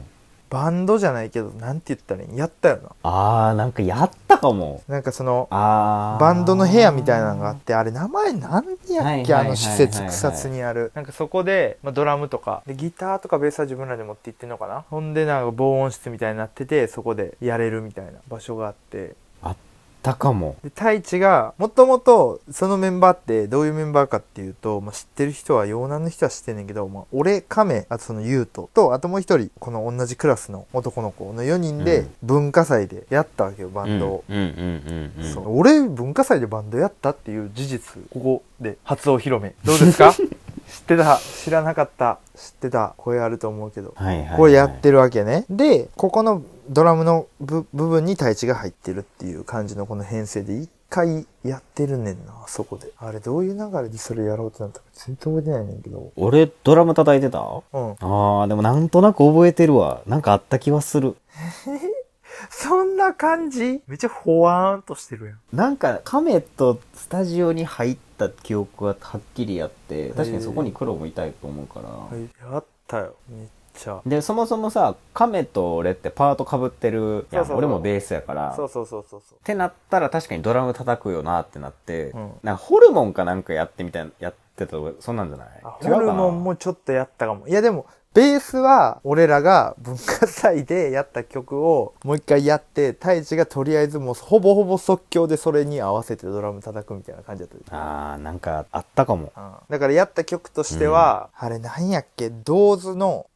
バンドじゃないけど、なんて言ったらいいん？やったよな。ああ、なんかやったかも。なんかその、ああ。バンドの部屋みたいなのがあって、あれ名前なんやっけ？あの施設、草津にある。なんかそこで、まあ、ドラムとか、で、ギターとかベースは自分らで持って行ってんのかな？ほんでなんか防音室みたいになってて、そこでやれるみたいな場所があって、あったかも。で、太一が、もともと、そのメンバーってどういうメンバーかっていうと、まあ、知ってる人は、洋南の人は知ってんねんけど、まあ、俺、亀、あとその優斗と、あともう一人、この同じクラスの男の子の4人でうん、文化祭でやったわけよ、バンドを。うんうんうんうんうん。そう俺、文化祭でバンドやったっていう事実、ここで初お披露目。どうですか？知ってた？知らなかった？知ってた？声あると思うけど。はいはい、はい。これやってるわけね。で、ここのドラムの部部分に太一が入ってるっていう感じのこの編成で一回やってるねんな、そこで。あれどういう流れでそれやろうとなったか全然覚えてないねんけど。俺、ドラム叩いてた？うん。ああ、でもなんとなく覚えてるわ。なんかあった気はする。そんな感じ？めっちゃほわーんとしてるやん。なんか、亀とスタジオに入った記憶ははっきりあって、確かにそこに黒もいたいと思うから。やったよ。めっちゃ。で、そもそもさ、亀と俺ってパート被ってるやん。俺もベースやから。そうそうそうそうそう。ってなったら確かにドラム叩くよなってなって、うんなんかホルモンかなんかやってみたいな、やってたとそんなんじゃない？ホルモンもちょっとやったかも。いやでも、ベースは俺らが文化祭でやった曲をもう一回やって、太一がとりあえずもうほぼほぼ即興でそれに合わせてドラム叩くみたいな感じだった。あー、なんかあったかも。うんだからやった曲としては、あれなんやっけ、銅図の、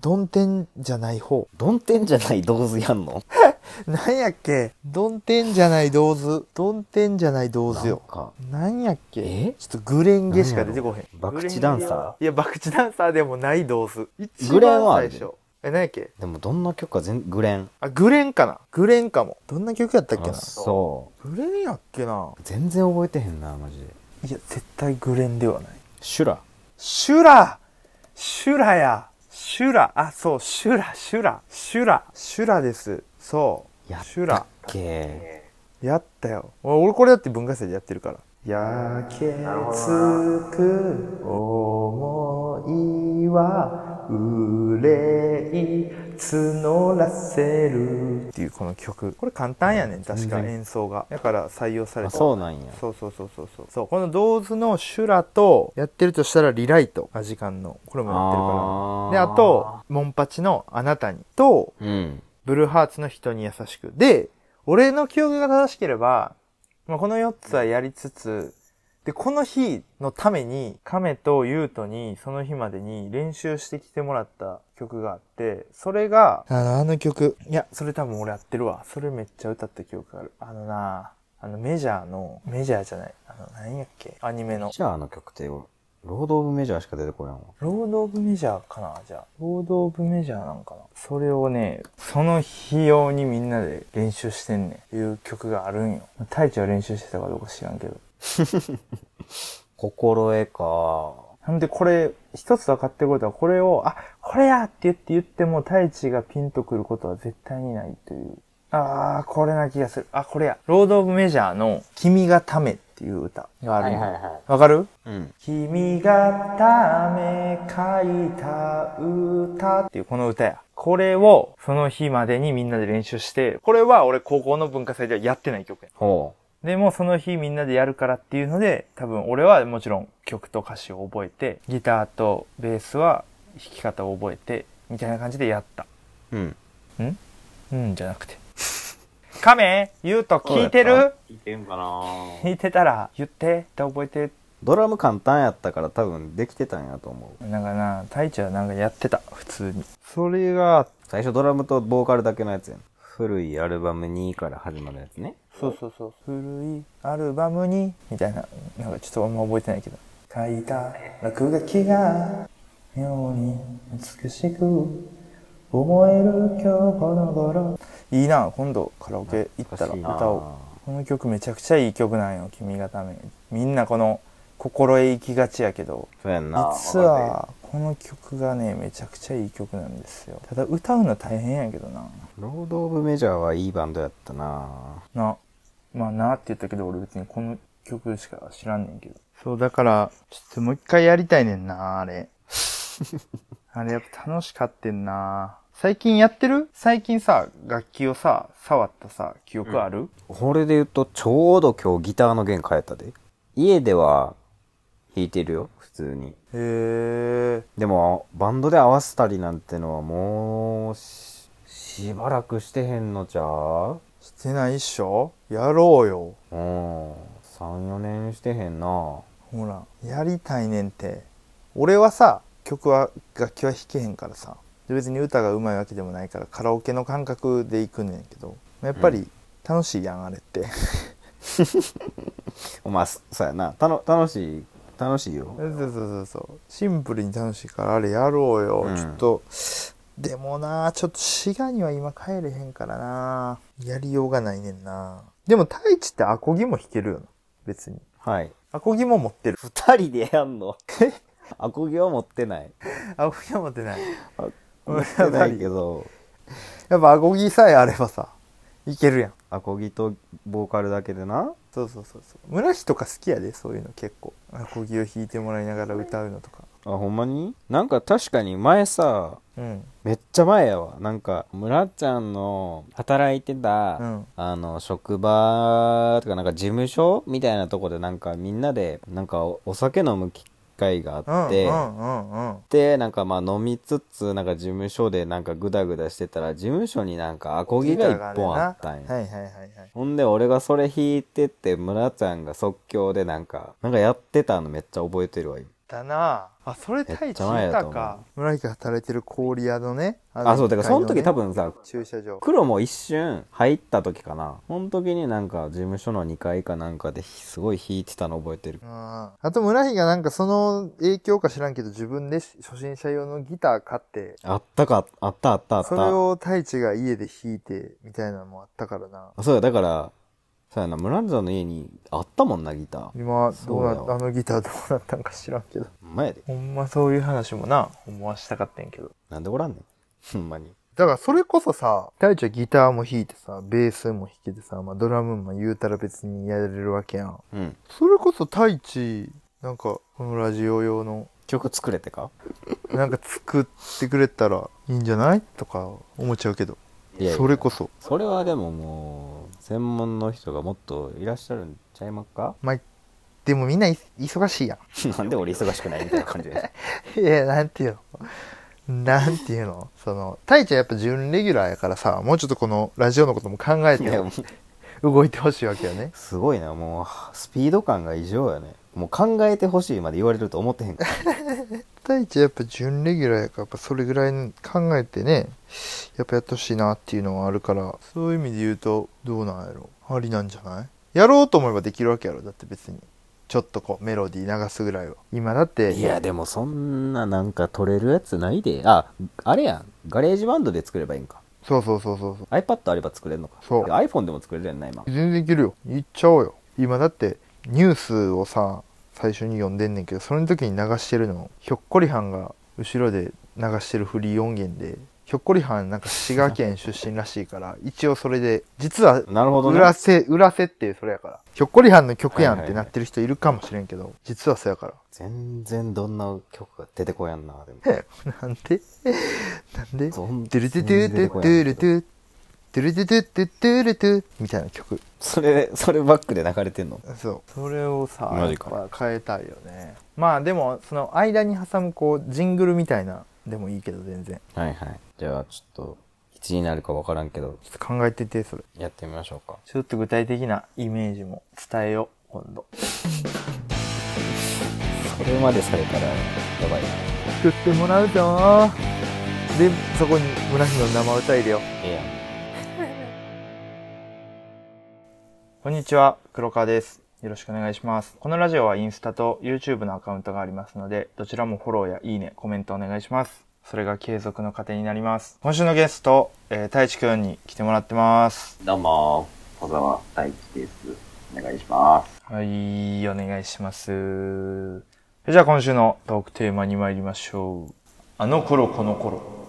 ドンテンじゃない方。ドンテンじゃない銅図やんの？なんやっけ、ドンテンじゃない銅図。ドンテンじゃない銅図よ。なんかなんやっけ？え？ちょっとグレンゲしか出てこへん。博打ダンサー？いや、博打ダンサーでもない銅図。一グレンはある番最初。え、何やっけ？でもどんな曲か全グレン。あ、グレンかな？グレンかも。どんな曲やったっけあなそう。グレンやっけな？全然覚えてへんな、マジで。いや、絶対グレンではない。シュラ。シュラシュラやシュラあ、そう、シュラ、シュラ、シュラ、シュラです。そう。やっシュラやったよ。俺俺これだって文化祭でやってるから。焼けつく思いは憂い募らせるっていうこの曲。これ簡単やねん、確か演奏が。だから採用されあ、た。そうなんや。そうそうそうそうそう。そう、この銅図のシュラと、やってるとしたらリライト、アジカンの。これもやってるから。で、あと、モンパチのあなたに。と、うん。ブルーハーツの人に優しく。で、俺の記憶が正しければ、まあ、この4つはやりつつ、で、この日のために、亀とユートに、その日までに練習してきてもらった曲があって、それが、あの、あの曲。いや、それ多分俺やってるわ。それめっちゃ歌った記憶がある。あのなあのメジャーの、メジャーじゃない。あの、何やっけ？アニメの。じゃああの曲って、ロード・オブ・メジャーしか出てこやんわ。ロード・オブ・メジャーかな？じゃあ。ロード・オブ・メジャーなんかな？それをね、その日用にみんなで練習してんねん。いう曲があるんよ。太一は練習してたかどうか知らんけど。心得か。なんでこれ、一つ分かってることは、これを、あ、これやって言って言っても、太一がピンとくることは絶対にないという。あー、これな気がする。あ、これや。ロード・オブ・メジャーの君がためっていう歌がある。はわかる？うん。君がため書いた歌っていうこの歌や。これをその日までにみんなで練習して、これは俺高校の文化祭ではやってない曲や。ほでもその日みんなでやるからっていうので、多分俺はもちろん曲と歌詞を覚えて、ギターとベースは弾き方を覚えて、みたいな感じでやった。う。うん？うんじゃなくて。亀言うと聞いてる？聞いてんかな聞いてたら言ってって覚えて。ドラム簡単やったから多分できてたんやと思う。なんかな、太一はなんかやってた、普通に。それが、最初ドラムとボーカルだけのやつやん。古いアルバム2から始まるやつね。そうそうそう。古いアルバムに、みたいな、なんかちょっとあんま覚えてないけど。書いた落書きが、妙に美しく、思える今日この頃。いいな、今度カラオケ行ったら歌おう。この曲めちゃくちゃいい曲なんよ、君がため。みんなこの、心へ行きがちやけど。実は、この曲がね、めちゃくちゃいい曲なんですよ。ただ歌うの大変やけどな。ロード・オブ・メジャーはいいバンドやったなな、まあなって言ったけど、俺別にこの曲しか知らんねんけど。そう、だから、ちょっともう一回やりたいねんな、あれ。あれやっぱ楽しかってんな。最近やってる？最近さ、楽器をさ、触ったさ、記憶ある、これで言うと、ちょうど今日ギターの弦変えたで。家では弾いてるよ、普通に。へえ。でも、バンドで合わせたりなんてのはもうし、しばらくしてへんのちゃう？してないっしょ？やろうよ。うん。3、4年してへんなほら、やりたいねんって。俺はさ、曲は、楽器は弾けへんからさ。で別に歌が上手いわけでもないから、カラオケの感覚で行くねんけど。やっぱり、楽しいやん、あれって。まあ、そそうやな。たの楽しい、楽しいよ。そうそうそうそう。シンプルに楽しいから、あれやろうよ。うんちょっと、でもな、ちょっと滋賀には今帰れへんからな。やりようがないねんな。でも、太一ってアコギも弾けるよな。別に。はい。アコギも持ってる。二人でやんの？アコギは持ってない。アコギは持ってない。持ってないけど、やっぱアコギさえあればさ、いけるやん。アコギとボーカルだけでな。そうそうそうそう。村木とか好きやで、そういうの結構。アコギを弾いてもらいながら歌うのとか。あ、ほんまに？なんか確かに前さ、うん。めっちゃ前やわ。なんか、村ちゃんの働いてた、うんあの、職場とかなんか事務所みたいなとこでなんかみんなで、なんかおお酒飲む機会がうん。あって。で、なんかまあ飲みつつ、なんか事務所でなんかグダグダしてたら、事務所になんかアコギが一本あったんや。はいはいはいはい。ほんで、俺がそれ弾いてって、村ちゃんが即興でなんか、なんかやってたのめっちゃ覚えてるわ、今。だな。あそれ太一いたか。村木が働いてる氷宿のねあ、そう、だからその時多分分さ、駐車場。黒も一瞬入った時かな。その時になんか事務所の2階かなんかですごい弾いてたの覚えてる。ああと村木がなんかその影響か知らんけど自分で初心者用のギター買って。あったか、あったあったあった。それを太一が家で弾いてみたいなのもあったからな。あそうや、だから、そうやな、村ちゃんの家にあったもんな、ギター。今どうなそうやわあのギターどうなったんか知らんけどほんまやで。ほんまそういう話もなほんまはしたかったんやけどなんでおらんねん。ほんまに。だからそれこそさ、太一はギターも弾いてさ、ベースも弾けてさ、まあドラムも言うたら別にやれるわけやん。うん。それこそ太一、なんかこのラジオ用の、曲作れてか？なんか作ってくれたらいいんじゃない？とか思っちゃうけど。いやいやそれこそ。それはでももう、専門の人がもっといらっしゃるんちゃいますか？まあ、でもみんない忙しいや なんで俺忙しくないみたいな感じで。ん。いや、なんていうの？なんていうの？その、太一はやっぱ準レギュラーやからさ、もうちょっとこのラジオのことも考えてう動いてほしいわけよね。すごいな、もう、スピード感が異常やね。もう考えてほしいまで言われると思ってへんから。太一はやっぱ準レギュラーやから、やっぱそれぐらい考えてね、やっぱやってほしいなっていうのはあるから、そういう意味で言うと、どうなんやろ。ありなんじゃない？やろうと思えばできるわけやろ。だって別に。ちょっとこう、メロディー流すぐらいは。今だって、いや、でもそんななんか撮れるやつないで。あ、あれやん。 GarageBand で作ればいいんか。そうそうそうそうそう。iPad あれば作れるのか。そうで iPhone でも作れるやんな、今。全然いけるよ。いっちゃおうよ。今だって、ニュースをさ、最初に読んでんねんけど、その時に流してるの、ひょっこりはんが後ろで流してるフリー音源で、ひょっこりはんなんか滋賀県出身らしいから、一応それで、実は、なるほどね。裏せ、裏設定それやから。ひょっこりはんの曲やんってはいはいはいなってる人いるかもしれんけど、実はそうやから。全然どんな曲が出てこやんな、でも。なんで？なんで？ドゥルドゥドゥドゥドゥルドゥドゥルドゥドゥドゥドゥルドゥみたいな曲。それ、それバックで流れてんの？そう。それをさ、マジかやっぱ変えたいよね。まあでも、その間に挟むこう、ジングルみたいなでもいいけど全然。はいはい。じゃあ、ちょっと、いつになるかわからんけど、ちょっと考えてて、それ。やってみましょうか。ちょっと具体的なイメージも伝えよう、今度。それまでされたら、やばいな。作ってもらうぞで、そこに村木の生歌入れよう。ええやん。こんにちは、黒川です。よろしくお願いします。このラジオはインスタと YouTube のアカウントがありますので、どちらもフォローやいいね、コメントお願いします。それが継続の糧になります。今週のゲスト、えー、太一くんに来てもらってます。どうも、小沢大地です。お願いします。はい、お願いします。じゃあ今週のトークテーマに参りましょう。あの頃この頃。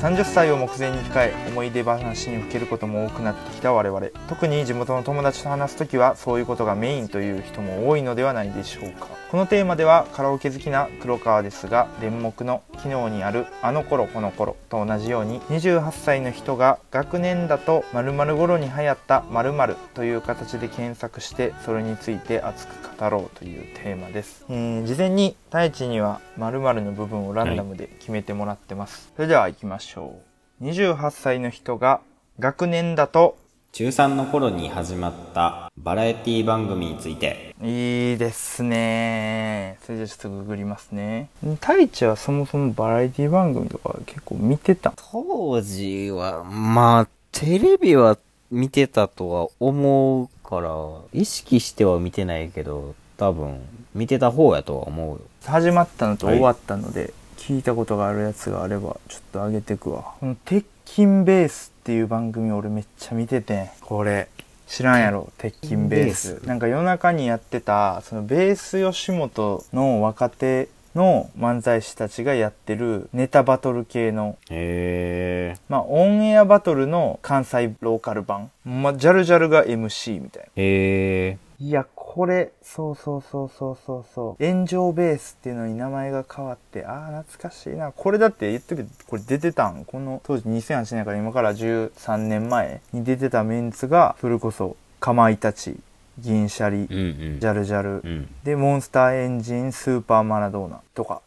30歳を目前に控え思い出話にふけることも多くなってきた我々。特に地元の友達と話す時はそういうことがメインという人も多いのではないでしょうか。このテーマではカラオケ好きな黒川ですが電目の機能にある「あの頃この頃」と同じように28歳の人が学年だと〇〇頃に流行った〇〇という形で検索してそれについて熱く語ろうというテーマです、えー事前に太一には〇〇の部分をランダムで決めてもらってます、それでは行きましょう。28歳の人が学年だと。中3の頃に始まったバラエティ番組について。いいですね。それじゃちょっとググりますね。太一はそもそもバラエティ番組とか結構見てた当時は、まあ、テレビは見てたとは思うから、意識しては見てないけど、多分、見てた方やとは思うよ。始まったのとはい。終わったので、聞いたことがあるやつがあればちょっと上げてくわ。この「鉄筋ベース」っていう番組俺めっちゃ見ててこれ。知らんやろ？鉄筋ベース。鉄筋ベース。なんか夜中にやってたそのベース吉本の若手の漫才師たちがやってるネタバトル系のへえ。まあオンエアバトルの関西ローカル版まあジャルジャルが MC みたいなへえ。いや、これ、そうそうそうそうそうそう。炎上ベースっていうのに名前が変わって、ああ、懐かしいな。これだって言っとくけど、これ出てたん？この当時2008年から今から13年前に出てたメンツが、それこそ、かまいたち、銀シャリ、うんうん。ジャルジャルう、ん。で、モンスターエンジン、スーパーマラドーナとか。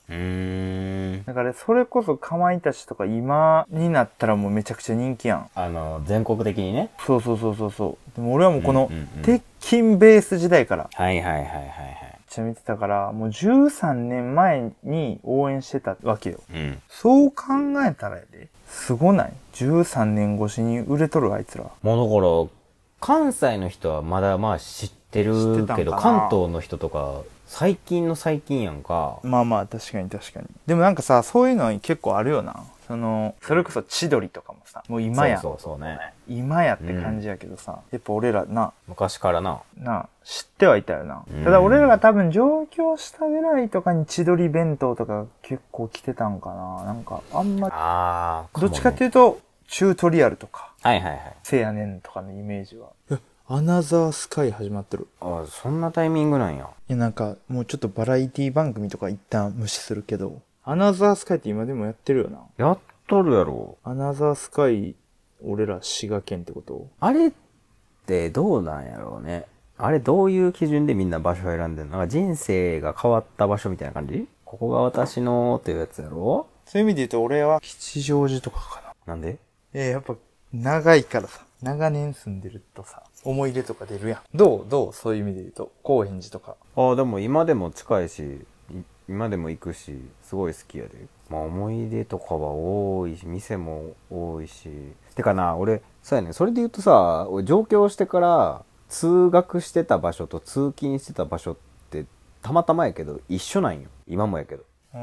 だから、それこそかまいたちとか今になったらもうめちゃくちゃ人気やん。あの、全国的にね。そうそうそうそうそう。でも俺はもうこのうんうんうん、鉄筋ベース時代から、はいはいはいはいはい。めっちゃ見てたから、もう13年前に応援してたわけよ。うん。そう考えたらやで。すごない ?13 年越しに売れとるあいつら。もうだから、関西の人はまだまあ知ってるけど、関東の人とか、最近の最近やんか。まあまあ、確かに確かに。でもなんかさ、そういうの結構あるよな。その、それこそ千鳥とかもさ、もう今や、そうそうね。今やって感じやけどさ、やっぱ俺らな、昔からな。な、知ってはいたよなうん。ただ俺らが多分上京したぐらいとかに千鳥弁当とか結構来てたんかな。なんか、あんま、ああ、どっちかっていうと、チュートリアルとか、はいはいはい。せやねんとかのイメージは。アナザースカイ始まってる。あそんなタイミングなんや。いやなんか、もうちょっとバラエティ番組とか一旦無視するけど、アナザースカイって今でもやってるよな。やっとるやろ。アナザースカイ、俺ら滋賀県ってこと？あれってどうなんやろうね。あれどういう基準でみんな場所を選んでんの？なんか人生が変わった場所みたいな感じ？ここが私のっていうやつやろ？そういう意味で言うと俺は吉祥寺とかかな。なんで？えー、やっぱ長いからさ、長年住んでるとさ、思い出とか出るやん。どう？どう？そういう意味で言うと、高円寺とか。ああ、でも今でも近いし、い今でも行くし、すごい好きやで。まあ思い出とかは多いし、店も多いし。てかな、俺、そうやね、それで言うとさ、俺上京してから、通学してた場所と通勤してた場所って、たまたまやけど、一緒なんよ。今もやけど。うー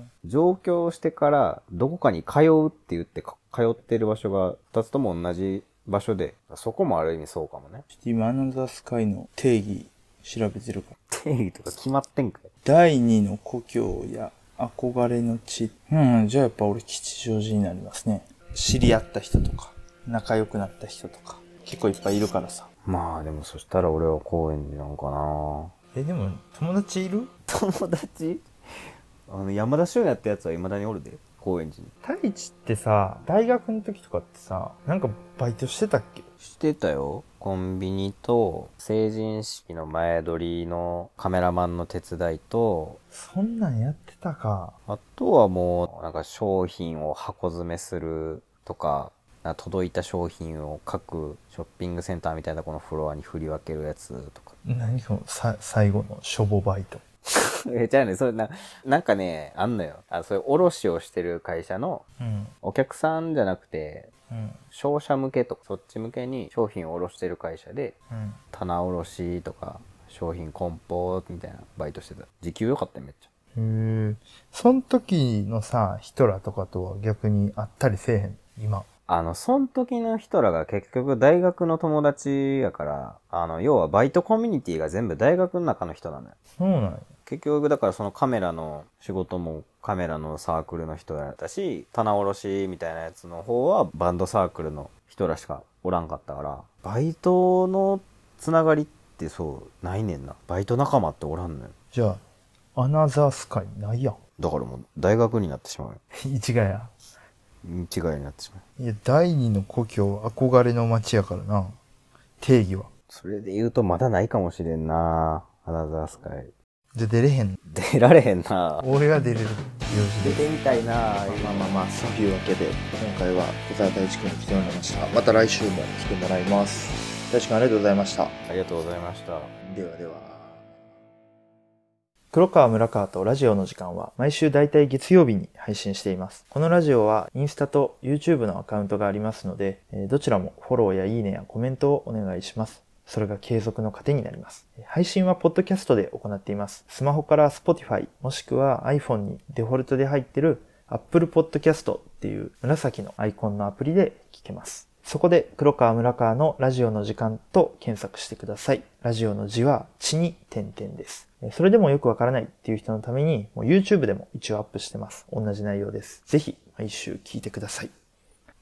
ん。上京してから、どこかに通うって言ってか通ってる場所が、二つとも同じ場所で、そこもある意味そうかもね。ちょっと今アナザースカイの定義調べてるから。定義とか決まってんかい第二の故郷や憧れの地。うん、じゃあやっぱ俺吉祥寺になりますね。知り合った人とか、仲良くなった人とか、結構いっぱいいるからさ。まあでもそしたら俺は高円寺なんかなえ、でも友達いる？友達？あの山田俊也ってやつは未だにおるで高円寺に。太一ってさ、大学の時とかってさ、なんかバイトしてたっけ？してたよ。コンビニと成人式の前撮りのカメラマンの手伝いと。そんなんやってたか。あとはもうなんか商品を箱詰めするとか届いた商品を各ショッピングセンターみたいなこのフロアに振り分けるやつとか。何そのさ最後のしょぼバイト。えじゃあねそれななんかねあんのよあそういう卸をしてる会社のうん。お客さんじゃなくてうん。商社向けとかそっち向けに商品を卸してる会社でうん。棚卸とか商品梱包みたいなバイトしてた時給良かったよめっちゃへえ。そん時のさ、人らとかとは逆に会ったりせえへん？今。あのそん時の人らが結局大学の友達やからあの要はバイトコミュニティが全部大学の中の人なのよそうなんや。結局だからそのカメラの仕事もカメラのサークルの人やったし棚卸しみたいなやつの方はバンドサークルの人らしかおらんかったからバイトのつながりってそうないねんなバイト仲間っておらんのよじゃあ、アナザースカイないやん。だからもう大学になってしまうよ 一概や。違いになってしまういや、第二の故郷、憧れの街やからな。定義は。それで言うとまだないかもしれんなアナザースカイじゃあ出れへん。出られへんな俺が出れる。出てみたいなまあまあまあ、そういうわけで、今回は小沢大地君に来てもらいました。また来週も来てもらいます。大地君ありがとうございました。ありがとうございましたではでは。黒川村川とラジオの時間は毎週だいたい月曜日に配信しています。このラジオはインスタと YouTube のアカウントがありますので、えーどちらもフォローやいいねやコメントをお願いします。それが継続の糧になります。配信はポッドキャストで行っています。スマホから Spotify もしくは iPhone にデフォルトで入ってる Apple Podcast っていう紫のアイコンのアプリで聞けます。そこで黒川村川のラジオの時間と検索してください。ラジオの字は地に点々です。それでもよくわからないっていう人のために、YouTube でも一応アップしてます。同じ内容です。ぜひ毎週聞いてください。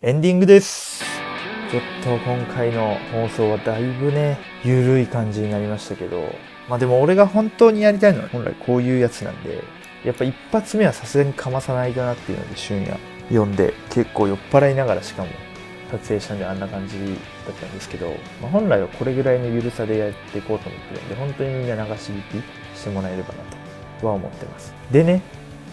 エンディングです。ちょっと今回の放送はだいぶね、ゆるい感じになりましたけど、まあでも俺が本当にやりたいのは本来こういうやつなんで、やっぱ一発目はさすがにかまさないとなっていうので、俊也読んで結構酔っ払いながらしかも撮影したんであんな感じだったんですけど、まあ、本来はこれぐらいの緩さでやっていこうと思ってるんで、本当にみんな流し聞きしてもらえればなとは思ってます。でね、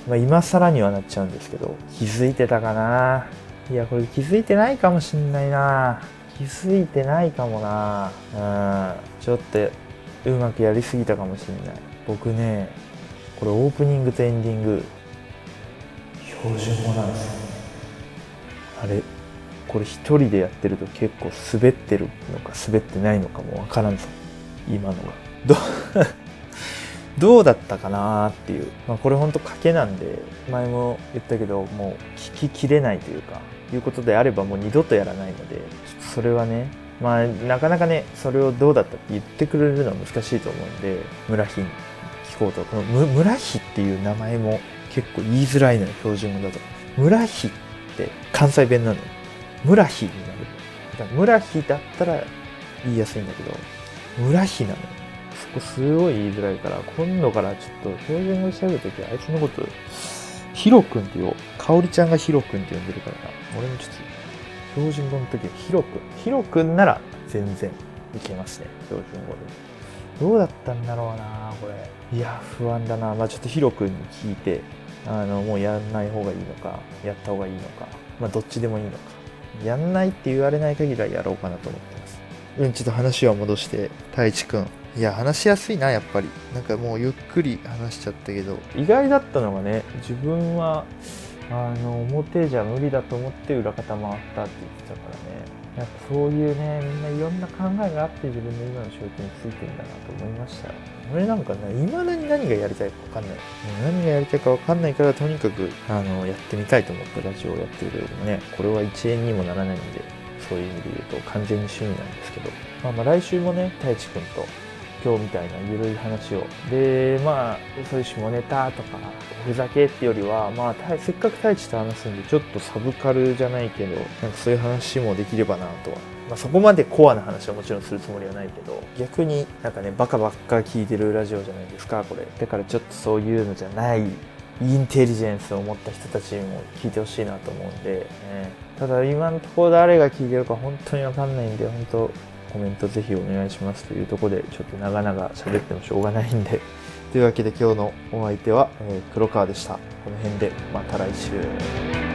まあ、今更にはなっちゃうんですけど、気づいてたかないや、これ気づいてないかもしんないな気づいてないかもなうん。ちょっとうまくやりすぎたかもしんない。僕ね、これオープニングとエンディング、標準語なんですよ。ねあれ、これ一人でやってると結構滑ってるのか滑ってないのかもわからんぞ。今のが。どう どうだったかなっていう。まあこれほんと賭けなんで、前も言ったけど、もう聞ききれないというか、いうことであればもう二度とやらないので、ちょっとそれはね、まあなかなかね、それをどうだったって言ってくれるのは難しいと思うんで、村日に聞こうと。このむ村日っていう名前も結構言いづらいのよ、標準語だと。村日って関西弁なのよ。村日になる。だから村日だったら言いやすいんだけど、村日なのよ。そこすごい言いづらいから、今度からちょっと標準語で喋るときはあいつのこと、ヒロ君って言おう。かおりちゃんがヒロ君って呼んでるからな。俺もちょっと、標準語の時はヒロ君。ヒロ君なら全然いけますね。標準語で。どうだったんだろうなこれ。いや、不安だなまあちょっとヒロ君に聞いて、あの、もうやんない方がいいのか、やった方がいいのか、まあどっちでもいいのか。やんないって言われない限りはやろうかなと思ってます。うん、ちょっと話を戻して、太一くん。いや、話しやすいな、やっぱり。なんかもうゆっくり話しちゃったけど。意外だったのがね、自分は、あの、表じゃ無理だと思って裏方回ったって言ってたからね。やっぱそういうね、みんないろんな考えがあって自分の今の仕事についてんだなと思いましたよ。俺なんかね、未だに何がやりたいか分かんない。何がやりたいか分かんないから、とにかく、あの、やってみたいと思ってラジオをやってるけどもね、これは1円にもならないんで、そういう意味で言うと完全に趣味なんですけど、まあまあ来週もね、太一くんと今日みたいな緩い話を。で、まあ、そういう下ネタとか、ふざけってよりは、まあ、せっかく太一と話すんで、ちょっとサブカルじゃないけど、なんかそういう話もできればなとは。まあ、そこまでコアな話はもちろんするつもりはないけど、逆になんかね、バカばっか聞いてるラジオじゃないですか、これ。だからちょっとそういうのじゃないインテリジェンスを持った人たちにも聞いてほしいなと思うんで、ね、ただ今のところ誰が聞いてるか本当にわかんないんで、本当コメントぜひお願いしますというとこで、ちょっと長々喋ってもしょうがないんで。というわけで今日のお相手は、え、黒川でした。この辺でまた来週。